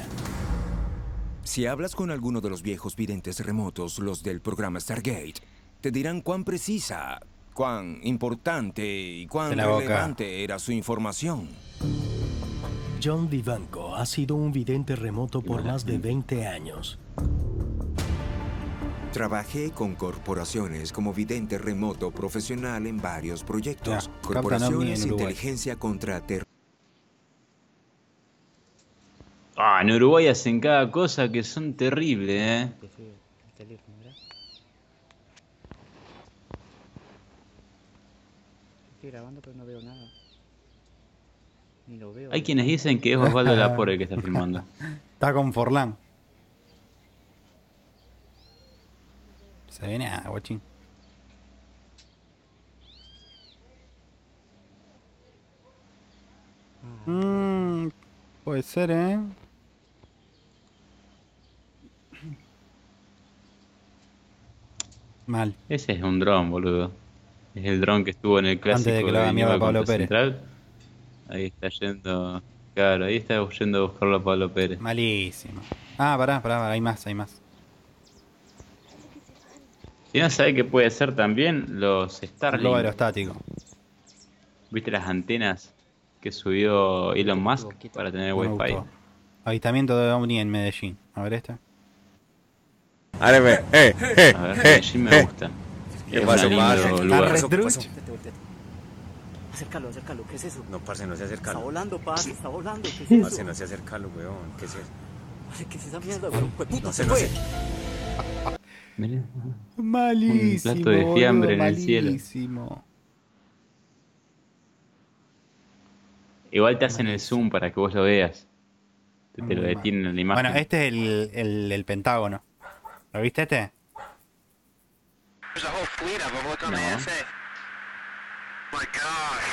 Si hablas con alguno de los viejos videntes remotos, los del programa Stargate, te dirán cuán precisa, cuán importante y cuán relevante era su información. John Vivanco ha sido un vidente remoto por más de 20 años. Trabajé con corporaciones como vidente remoto profesional en varios proyectos. Ya, corporaciones en inteligencia contra terrorismo. Ah, en Uruguay hacen cada cosa que son terribles, ¿eh? Estoy grabando pero no veo nada. Hay quienes dicen que es Osvaldo Lapore el que está filmando. Está con Forlán. Se viene a guachín. Mm, puede ser, ¿eh? Mal. Ese es un dron, boludo. Es el dron que estuvo en el clásico de que lo haga mierda Pablo Pérez. Central. Ahí está yendo. Claro, ahí está yendo a buscarlo a Pablo Pérez. Malísimo. Ah, pará, pará, pará, hay más, hay más. Si no sabe que puede ser también los Globo Starlink. aerostático. ¿Viste las antenas que subió Elon Musk para tener me wifi? gustó. Avistamiento de OVNI en Medellín. A ver esta. A ver, Medellín me gusta. ¿Qué Es pasa, un lindo parce? lugar. ¿Qué pasó? ¿Qué pasó? Acércalo, acércalo, ¿qué es eso? No, parce, no se Está acercalo. volando, parce, está volando, ¿qué es eso? Parce, no se acercalo, weón. ¿Qué es eso? Parce, ¿qué es esa mierda, weón? Pues, puta, No se no fue. sé. Mirá. Malísimo. Un plato de fiambre en el cielo. malísimo. Igual te hacen el zoom para que vos lo veas. Te, te lo detienen en la imagen. Bueno, este es el, el, el Pentágono. ¿Lo viste este? No. My gosh.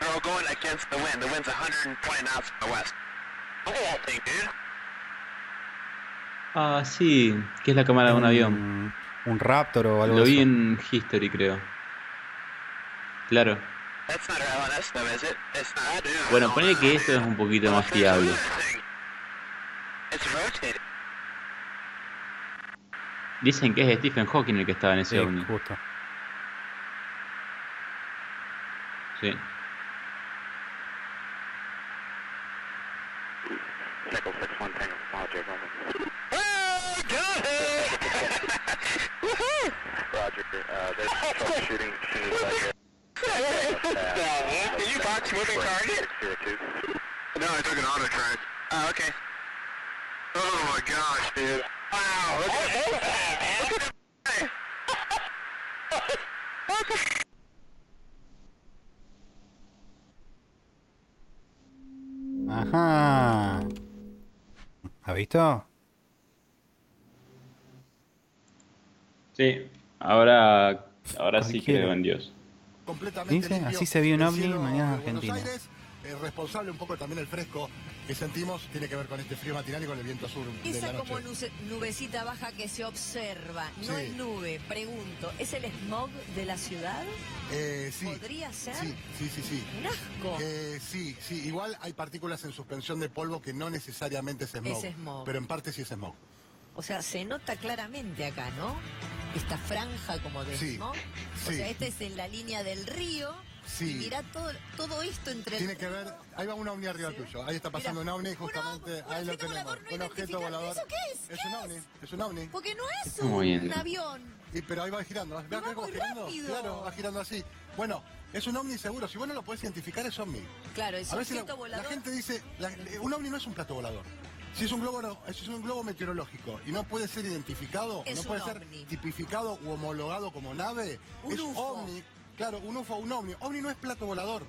They're all going against the wind. The wind's 120 knots from the west. Look at that thing, dude. Ah, sí, que es la cámara de un avión. Un Raptor o algo Lo de vi eso. en History, creo. Claro. That's not our LNS though, is it? It's not, dude. Bueno, ponle que esto es un poquito más fiable. It's rotating. Dicen que es Stephen Hawking el que estaba en ese Sí, ovni. justo. Sí. Nickel 6-1 Tango, Roger, over. Got it! Woohoo! Roger, there's troubleshooting as soon as I get... Can you box moving target? No, I took an auto track. Oh, okay. Oh my gosh, dude. Wow, look at that, man. Look at Ajá. ¿Has visto? Sí. Ahora, ahora sí creo en Dios. completamente Dice, limpio. así se vio un ovni mañana Argentina. Aires, eh, responsable un poco también el fresco que sentimos, tiene que ver con este frío matinal y con el viento sur de Esa la como nubecita baja que se observa, no Sí. es nube, pregunto, ¿es el smog de la ciudad? Eh, sí. ¿Podría ser? Sí, sí, sí, sí. Un asco. Eh, sí, sí, igual hay partículas en suspensión de polvo que no necesariamente es smog, Es smog. pero en parte sí es smog. O sea, se nota claramente acá, ¿no? Esta franja como de Sí, smog. O sí. sea, este es en la línea del río. Sí. Y mira todo, todo esto entre Tiene que ver, ahí va un ovni arriba tuyo, ahí está pasando un ovni justamente, ahí lo tenemos, un objeto volador. ¿Eso qué es? Es un ovni, es un ovni. Porque no es Muy un avión. Y, pero ahí va girando, ¿ves va muy girando? rápido. Claro, va girando así. Bueno, es un ovni seguro, si vos no lo podés identificar es ovni. Claro, es veces objeto la, volador. la gente dice, la- un ovni no es un plato volador. Si es un globo, no, si es un globo meteorológico y no puede ser identificado, Es no un puede ser tipificado u homologado como nave, Un es UFO. ovni. Claro, un UFO, un ovni. Ovni no es plato volador.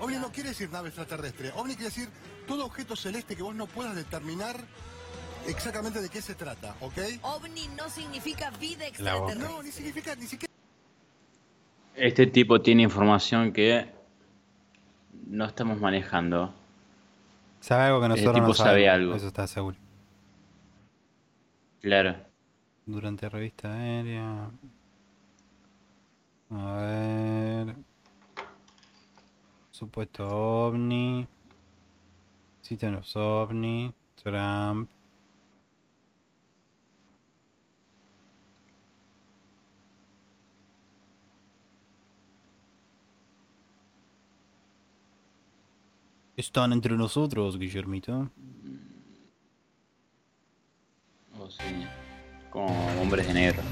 Ovni no quiere decir nave extraterrestre. Ovni quiere decir todo objeto celeste que vos no puedas determinar exactamente de qué se trata, ¿ok? OVNI no significa vida extraterrestre. No, ni significa, ni siquiera. Este tipo tiene información que no estamos manejando. Sabe algo que Ese nosotros tipo no sabe sabemos. algo. Eso está seguro. Claro. Durante revista aérea. A ver. Supuesto ovni. Existen los ovni. Trump. Están entre nosotros, Guillermito. Oh, sí. Como hombres de negro.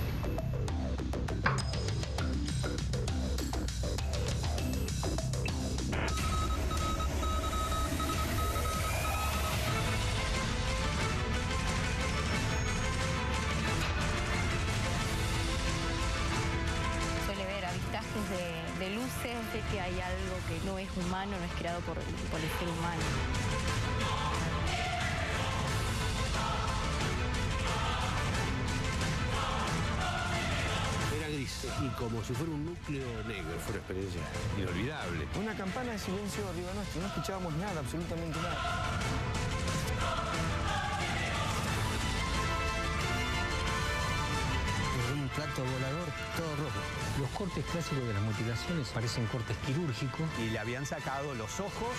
Que no es humano, no es creado por, por el ser humano. Era gris y como si fuera un núcleo negro. Fue una experiencia inolvidable. Una campana de silencio arriba nuestro, no escuchábamos nada, absolutamente nada. Un plato volador todo rojo. Los cortes clásicos de las mutilaciones parecen cortes quirúrgicos. Y le habían sacado los ojos.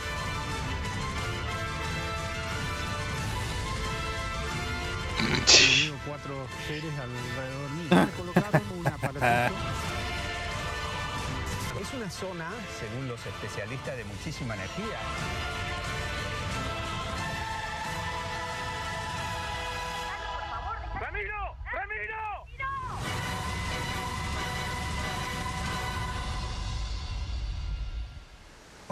cuatro seres alrededor mío. Me colocaron un aparatito. Es una zona, según los especialistas, de muchísima energía. ¡Ramiro! ¡Ramiro!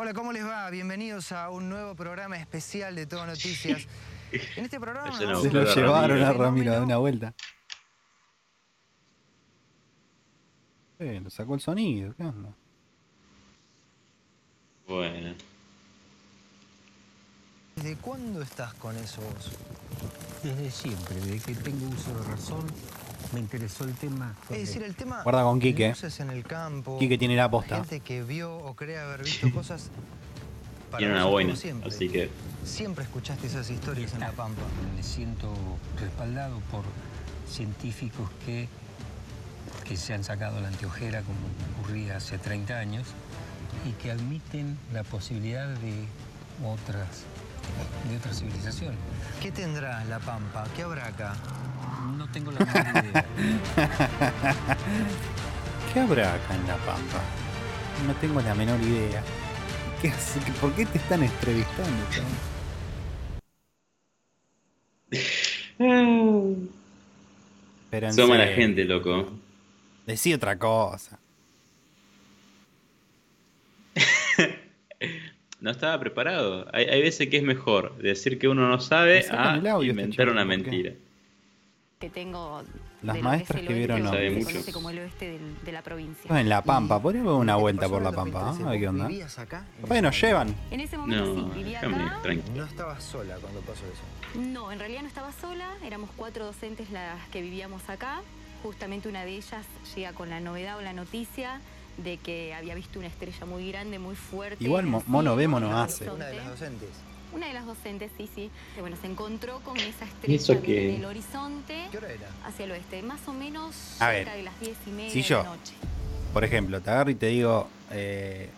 Hola, ¿cómo les va? Bienvenidos a un nuevo programa especial de Todo Noticias. En este programa Se lo llevaron a Ramiro de una vuelta. Eh, lo sacó el sonido, ¿qué onda? Bueno. ¿Desde cuándo estás con eso vos? Desde siempre, desde que tengo uso de razón, me interesó el tema. Es decir, el tema Guarda con Quique. luces en el campo. Quique tiene la posta. Gente que vio o cree haber visto cosas. para Tiene una siempre. así que. Siempre escuchaste esas historias en La Pampa. Me siento respaldado por científicos que, que se han sacado la anteojera, como ocurría hace 30 años, y que admiten la posibilidad de otras, de otras civilizaciones. ¿Qué tendrá La Pampa? ¿Qué habrá acá? No tengo la menor idea. ¿Qué habrá acá en La Pampa? No tengo la menor idea. ¿Qué hace? ¿Por qué te están entrevistando? Somos la gente, loco. Decí otra cosa. No estaba preparado. Hay, hay veces que es mejor decir que uno no sabe a este inventar una mentira. que tengo Las de que maestras es el que vieron no. que se mucho. conoce como el oeste del- de la provincia. En La Pampa, podríamos dar una vuelta por La Pampa, ¿ah? A ver qué onda. Capaz que nos llevan. En ese momento No, sí, vivía acá. tranquilo. No estabas sola cuando pasó eso. No, en realidad no estaba sola, éramos cuatro docentes las que vivíamos acá. Justamente una de ellas llega con la novedad o la noticia de que había visto una estrella muy grande, muy fuerte. Igual mo- mono ve, mono hace. Una de las docentes. Una de las docentes, sí, sí. Que bueno, se encontró con esa ¿Y eso estrella qué? en el horizonte ¿Qué hora era? hacia el oeste, más o menos A cerca ver, de las diez y media si de yo- la noche. Por ejemplo, te agarro y te digo, eh,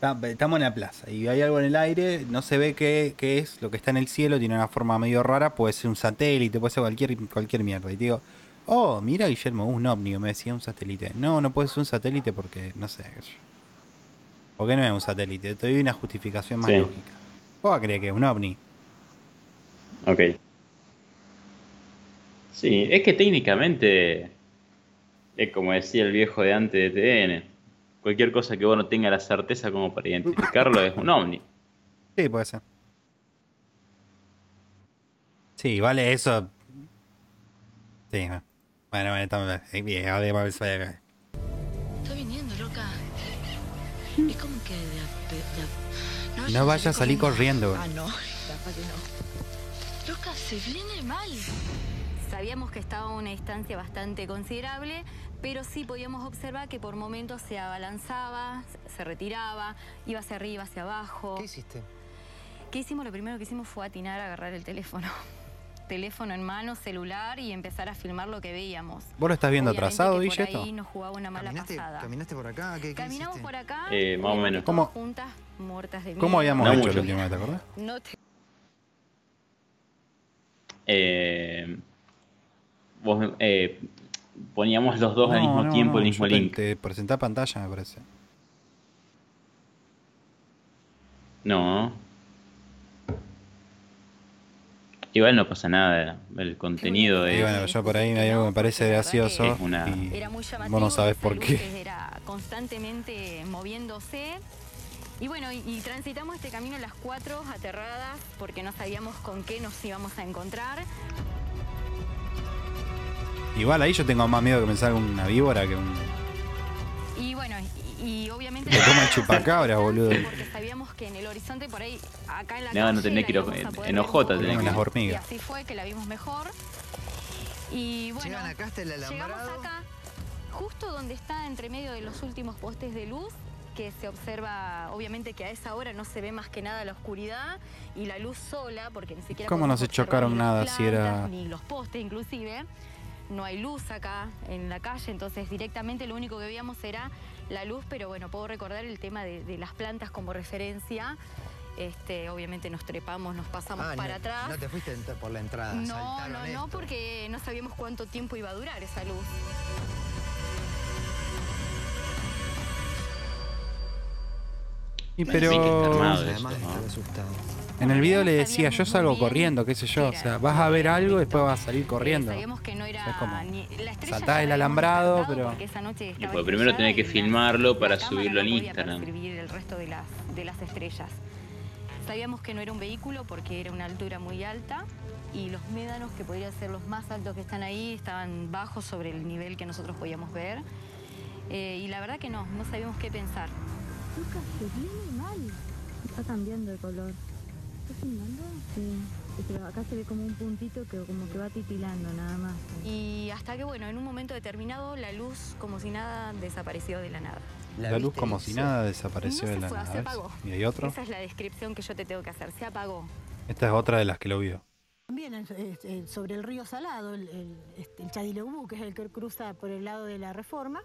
ta- estamos en la plaza y hay algo en el aire, no se ve qué, qué es, lo que está en el cielo tiene una forma medio rara, puede ser un satélite, puede ser cualquier, cualquier mierda. Y te digo, oh, mira Guillermo, un ovni, me decía un satélite. No, no puede ser un satélite porque, no sé. ¿Por qué no es un satélite? Te doy una justificación más Sí. lógica. ¿Vos creer que es un ovni? Ok. Sí, es que técnicamente es como decía el viejo de antes de TN. Cualquier cosa que vos no tengas la certeza como para identificarlo es un ovni. Sí, puede ser. Sí, vale, eso. Sí, bueno, bueno, estamos bien. Está viniendo, loca. Es como que de de a- vayas No vaya a salir corriendo. Ah, no. Capaz que no. Loca, se viene mal. Sabíamos que estaba a una distancia bastante considerable, pero sí podíamos observar que por momentos se abalanzaba, se- se retiraba, iba hacia arriba, hacia abajo. ¿Qué hiciste? ¿Qué hicimos? Lo primero que hicimos fue atinar a agarrar el teléfono. Teléfono en mano, celular y empezar a filmar lo que veíamos. ¿Vos lo estás viendo Obviamente atrasado, Guille, esto? ahí nos jugaba una mala ¿Caminaste, pasada. ¿Caminaste por acá? ¿Qué, qué Caminamos hiciste? por acá, Eh, más o menos. ¿Cómo- juntas, muertas de ¿Cómo miedo. habíamos No hecho mucho. la última vez, te acordás? No te- Eh, vos, eh, poníamos los dos al No, mismo no, tiempo no, el mismo yo te- link. Te presenté pantalla, me parece. No. Igual no pasa nada. El contenido Y es. bueno, yo por ahí hay algo que me parece gracioso. Es una- y Era muy llamativo. vos no sabés por qué. Era constantemente moviéndose. Y bueno, y, y transitamos este camino las cuatro aterradas porque no sabíamos con qué nos íbamos a encontrar. Igual ahí yo tengo más miedo que me salga una víbora que un. Y obviamente... Te toma el chupacabra, boludo. Porque sabíamos que en el horizonte por ahí, acá en la No, no tenés que ir en ver OJ, un poco tenés que. Las hormigas. Y así fue que la vimos mejor. Y bueno, Llegan acá hasta el llegamos acá, justo donde está entre medio de los últimos postes de luz, que se observa, obviamente que a esa hora no se ve más que nada la oscuridad y la luz sola, porque ni siquiera ¿Cómo no se chocaron nada si era- Ni los postes inclusive. No hay luz acá en la calle, entonces directamente lo único que veíamos era la luz, pero bueno, puedo recordar el tema de, de las plantas como referencia. Este, obviamente nos trepamos, nos pasamos Ah, para no, atrás. No te fuiste por la entrada. No, no, no, porque no sabíamos cuánto tiempo iba a durar esa luz. Y pero en el video le decía, yo salgo corriendo, qué sé yo. O sea, vas a ver algo y después vas a salir corriendo. Sabíamos que no era O sea, es como saltás el alambrado, pero- porque esa noche Y pues primero tenés que filmarlo para subirlo en Instagram. el resto de las, de las estrellas. Sabíamos que no era un vehículo porque era una altura muy alta y los médanos, que podrían ser los más altos que están ahí, estaban bajos sobre el nivel que nosotros podíamos ver. Eh, y la verdad que no, no sabíamos qué pensar. Está cambiando de color. ¿Estás filmando? Sí. Pero acá se ve como un puntito que como que va titilando nada más. Y hasta que, bueno, en un momento determinado la luz, como si nada, desapareció de la nada. La luz como si nada desapareció no de se la fue, nada. se apagó. Y hay otro. Esa es la descripción que yo te tengo que hacer. Se apagó. Esta es otra de las que lo vio. También es- es- es sobre el río Salado, el, el, este, el Chadileubú, que es el que cruza por el lado de la Reforma,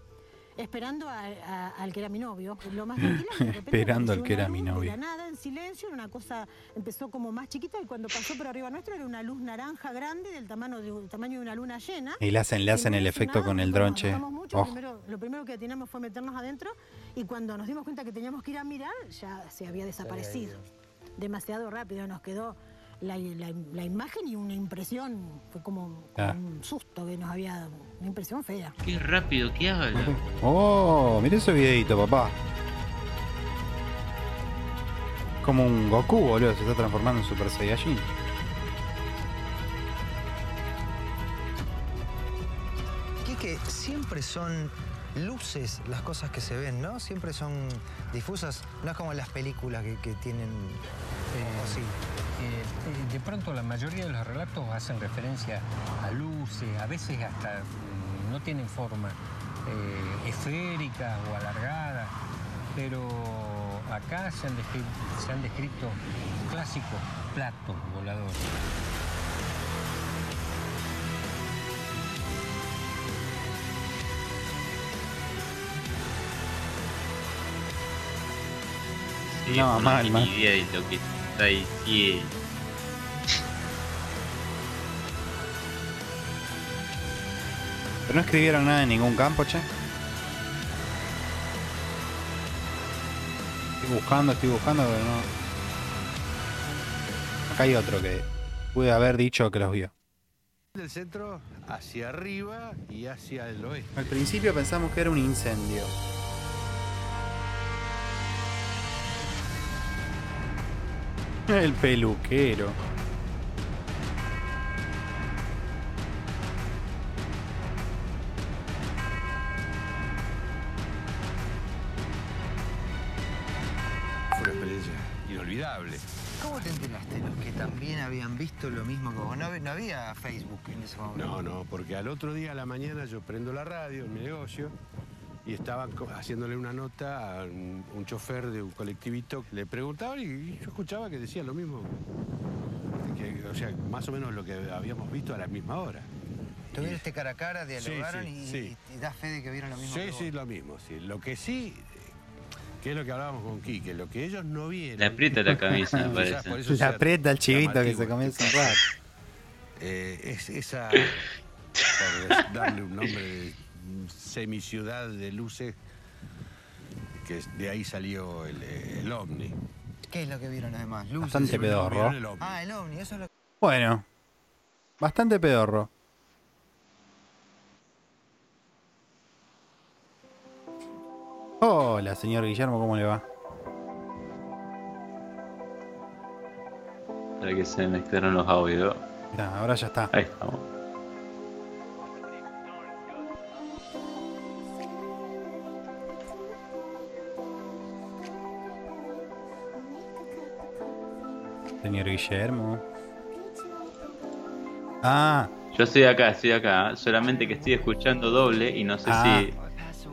esperando a- a- al que era mi novio. Lo más tranquila, de repente Esperando al que era mi novio. De la nada, en silencio, era una cosa, empezó como más chiquita y cuando pasó por arriba nuestro era una luz naranja grande del tamaño de, del tamaño de una luna llena. Y le hacen, le hacen el efecto con el dron, che. Nos mucho, Oh, primero- lo primero que teníamos fue meternos adentro y cuando nos dimos cuenta que teníamos que ir a mirar, ya se había desaparecido. Demasiado rápido, nos quedó la, la- la imagen y una impresión, fue como, como Ah. un susto que nos había dado, una impresión fea. Qué rápido que habla. Oh, mira ese videito, papá. Como un Goku, boludo, se está transformando en Super Saiyajin. Quique, siempre son luces las cosas que se ven, ¿no? Siempre son difusas, no es como las películas que, que tienen... o sí. Eh, eh, de pronto la mayoría de los relatos hacen referencia a luces, a veces hasta mm, no tienen forma eh, esférica o alargada, pero acá se han, descri- se han descrito clásicos platos voladores. Sí, No, mal, mal. idea de lo que está diciendo. Pero no escribieron nada en ningún campo, che. Estoy buscando, estoy buscando, pero no. Acá hay otro que pude haber dicho que los vio. Del centro hacia arriba y hacia el oeste. Al principio pensamos que era un incendio. El peluquero. Fue una experiencia inolvidable. ¿Cómo te enteraste los que también habían visto lo mismo que vos? No, no había Facebook en ese momento. No, no, porque al otro día a la mañana yo prendo la radio en mi negocio y estaban haciéndole una nota a un, un chofer de un colectivito. Le preguntaban y yo escuchaba que decía lo mismo. Que, o sea, más o menos lo que habíamos visto a la misma hora. Tuvieron este cara a cara, dialogaron sí, y, sí. y da fe de que vieron lo mismo que Sí, vos. sí, lo mismo. Sí. Lo que sí, que es lo que hablábamos con Quique, lo que ellos no vieron. Le aprieta la camisa, me parece. por eso Le aprieta el chivito que se comienza un rato. Eh, es esa, por darle un nombre de semiciudad de luces, que de ahí salió el, el ovni. ¿Qué es lo que vieron además? Luces. Bastante pedorro. Vieron el ovni. Ah, el ovni, eso es lo que... Bueno, bastante pedorro. Hola, señor Guillermo, ¿cómo le va? Para que se mezclaron los audios. Ahora ya está. Ahí estamos. Señor Guillermo. Ah, Yo estoy acá, estoy acá. Solamente que estoy escuchando doble y no sé Ah. si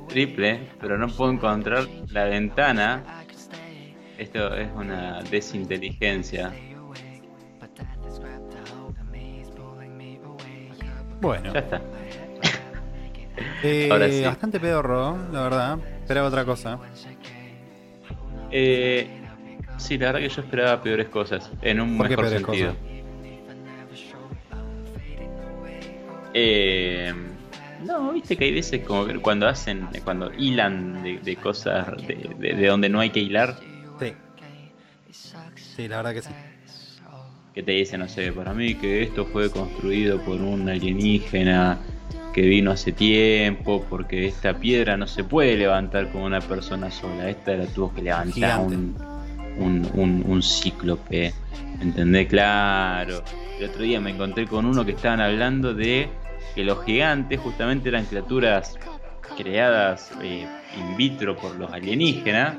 triple, pero no puedo encontrar la ventana. Esto es una desinteligencia. bueno. Ya está. Eh, Ahora sí. Bastante pedorro, la verdad. Esperaba otra cosa. Eh, sí, la verdad que yo esperaba peores cosas, en un ¿Por qué mejor sentido. Eh, no, viste que hay veces como que cuando hacen, cuando hilan de, de cosas de, de- de donde no hay que hilar, Sí. Sí, la verdad que sí. que te dicen, no sé, para mí que esto fue construido por un alienígena que vino hace tiempo, porque esta piedra no se puede levantar con una persona sola, esta la tuvo que levantar Gigante. un, un, un, un cíclope, ¿entendés? Claro. El otro día me encontré con uno que estaban hablando de que los gigantes justamente eran criaturas creadas eh, in vitro por los alienígenas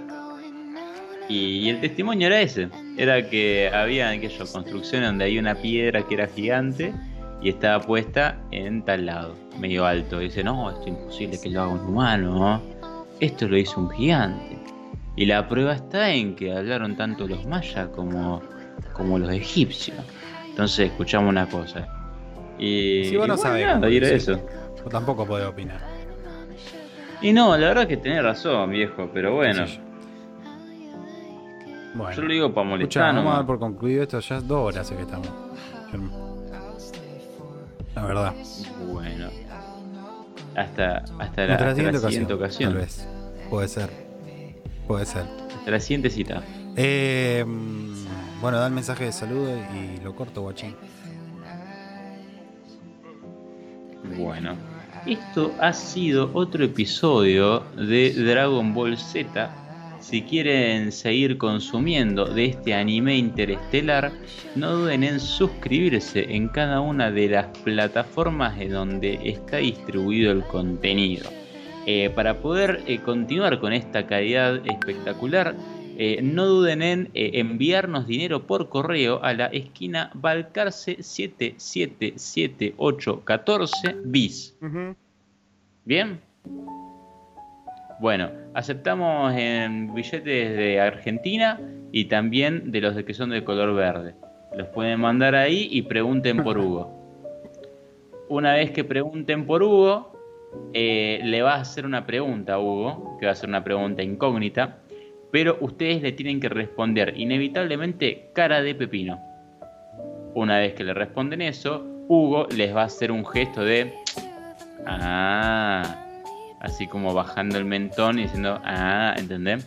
y, el testimonio era ese, era que había aquella construcción donde hay una piedra que era gigante y estaba puesta en tal lado, medio alto. Y dice, no, esto es imposible que lo haga un humano, ¿no? esto lo hizo un gigante. Y la prueba está en que hablaron tanto los mayas como, como los egipcios. Entonces escuchamos una cosa. Y, Si vos no y bueno, sabés, nada, y era sí. eso. Yo tampoco puedo opinar. Y no, la verdad que tenés razón, viejo, pero bueno. Sí, Bueno. Yo lo digo para molestar vamos a dar por concluido esto. Ya es dos horas que estamos. La verdad. Bueno. Hasta, hasta la, Hasta la hasta siguiente la siguiente ocasión, ocasión. Tal vez. Puede ser. Puede ser. Hasta la siguiente cita. Eh, bueno, da el mensaje de saludo y lo corto, guachín. Bueno. Esto ha sido otro episodio de Dragon Ball Z. Si quieren seguir consumiendo de este anime interestelar, no duden en suscribirse en cada una de las plataformas en donde está distribuido el contenido. Eh, para poder eh, continuar con esta calidad espectacular, eh, no duden en enviarnos dinero por correo a la esquina Balcarce 777814 bis. ¿Bien? Bueno, aceptamos en billetes de Argentina y también de los de que son de color verde. Los pueden mandar ahí y pregunten por Hugo. Una vez que pregunten por Hugo, eh, le va a hacer una pregunta a Hugo, que va a ser una pregunta incógnita, pero ustedes le tienen que responder inevitablemente cara de pepino. Una vez que le responden eso, Hugo les va a hacer un gesto de ah, así como bajando el mentón y diciendo ah, ¿entendés?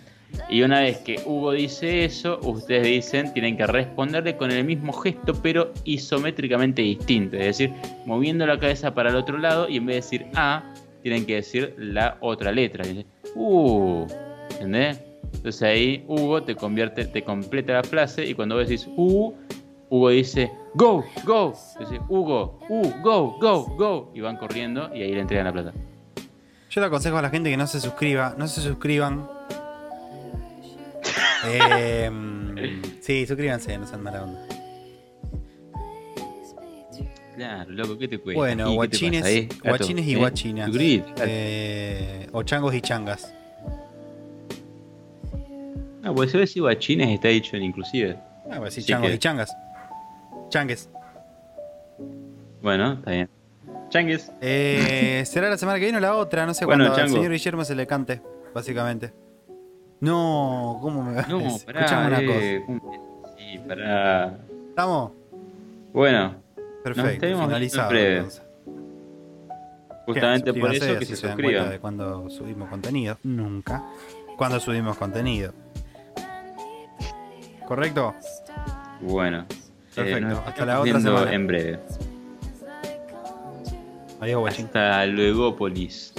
Y una vez que Hugo dice eso, ustedes dicen, tienen que responderle con el mismo gesto, pero isométricamente distinto. Es decir, moviendo la cabeza para el otro lado y en vez de decir A, tienen que decir la otra letra. Y dice, uh, ¿entendés? Entonces ahí Hugo te convierte, te completa la frase y cuando vos decís uh, Hugo dice go, go. Dice Hugo, uh, go, go, go. Y van corriendo y ahí le entregan la plata. Yo le aconsejo a la gente que no se suscriba, no se suscriban. Eh, sí, suscríbanse, no sean mala onda. Claro, loco, ¿qué te cuesta? Bueno, ¿Y qué te guachines, pasa gato? guachines y ¿Eh? guachinas. Eh, o changos y changas. No, pues si ves si guachines está dicho en inclusive. Ah, pues sí, Así changos que- y changas. Changues. Bueno, está bien. Changues. Eh, ¿Será la semana que viene o la otra? No sé Bueno, cuando al señor Guillermo se le cante, básicamente. No, ¿cómo me va No, pará, Escuchame una eh, ¿cómo- Sí, pará. ¿Estamos? Bueno, Perfecto, nos finalizado, breve. Justamente por eso que así se dan cuenta suscriban. de cuando subimos contenido. Nunca. Cuando subimos contenido. ¿Correcto? Bueno. Perfecto, eh, nos hasta la otra semana. en breve. Adiós, guachín. Hasta luego, Polis.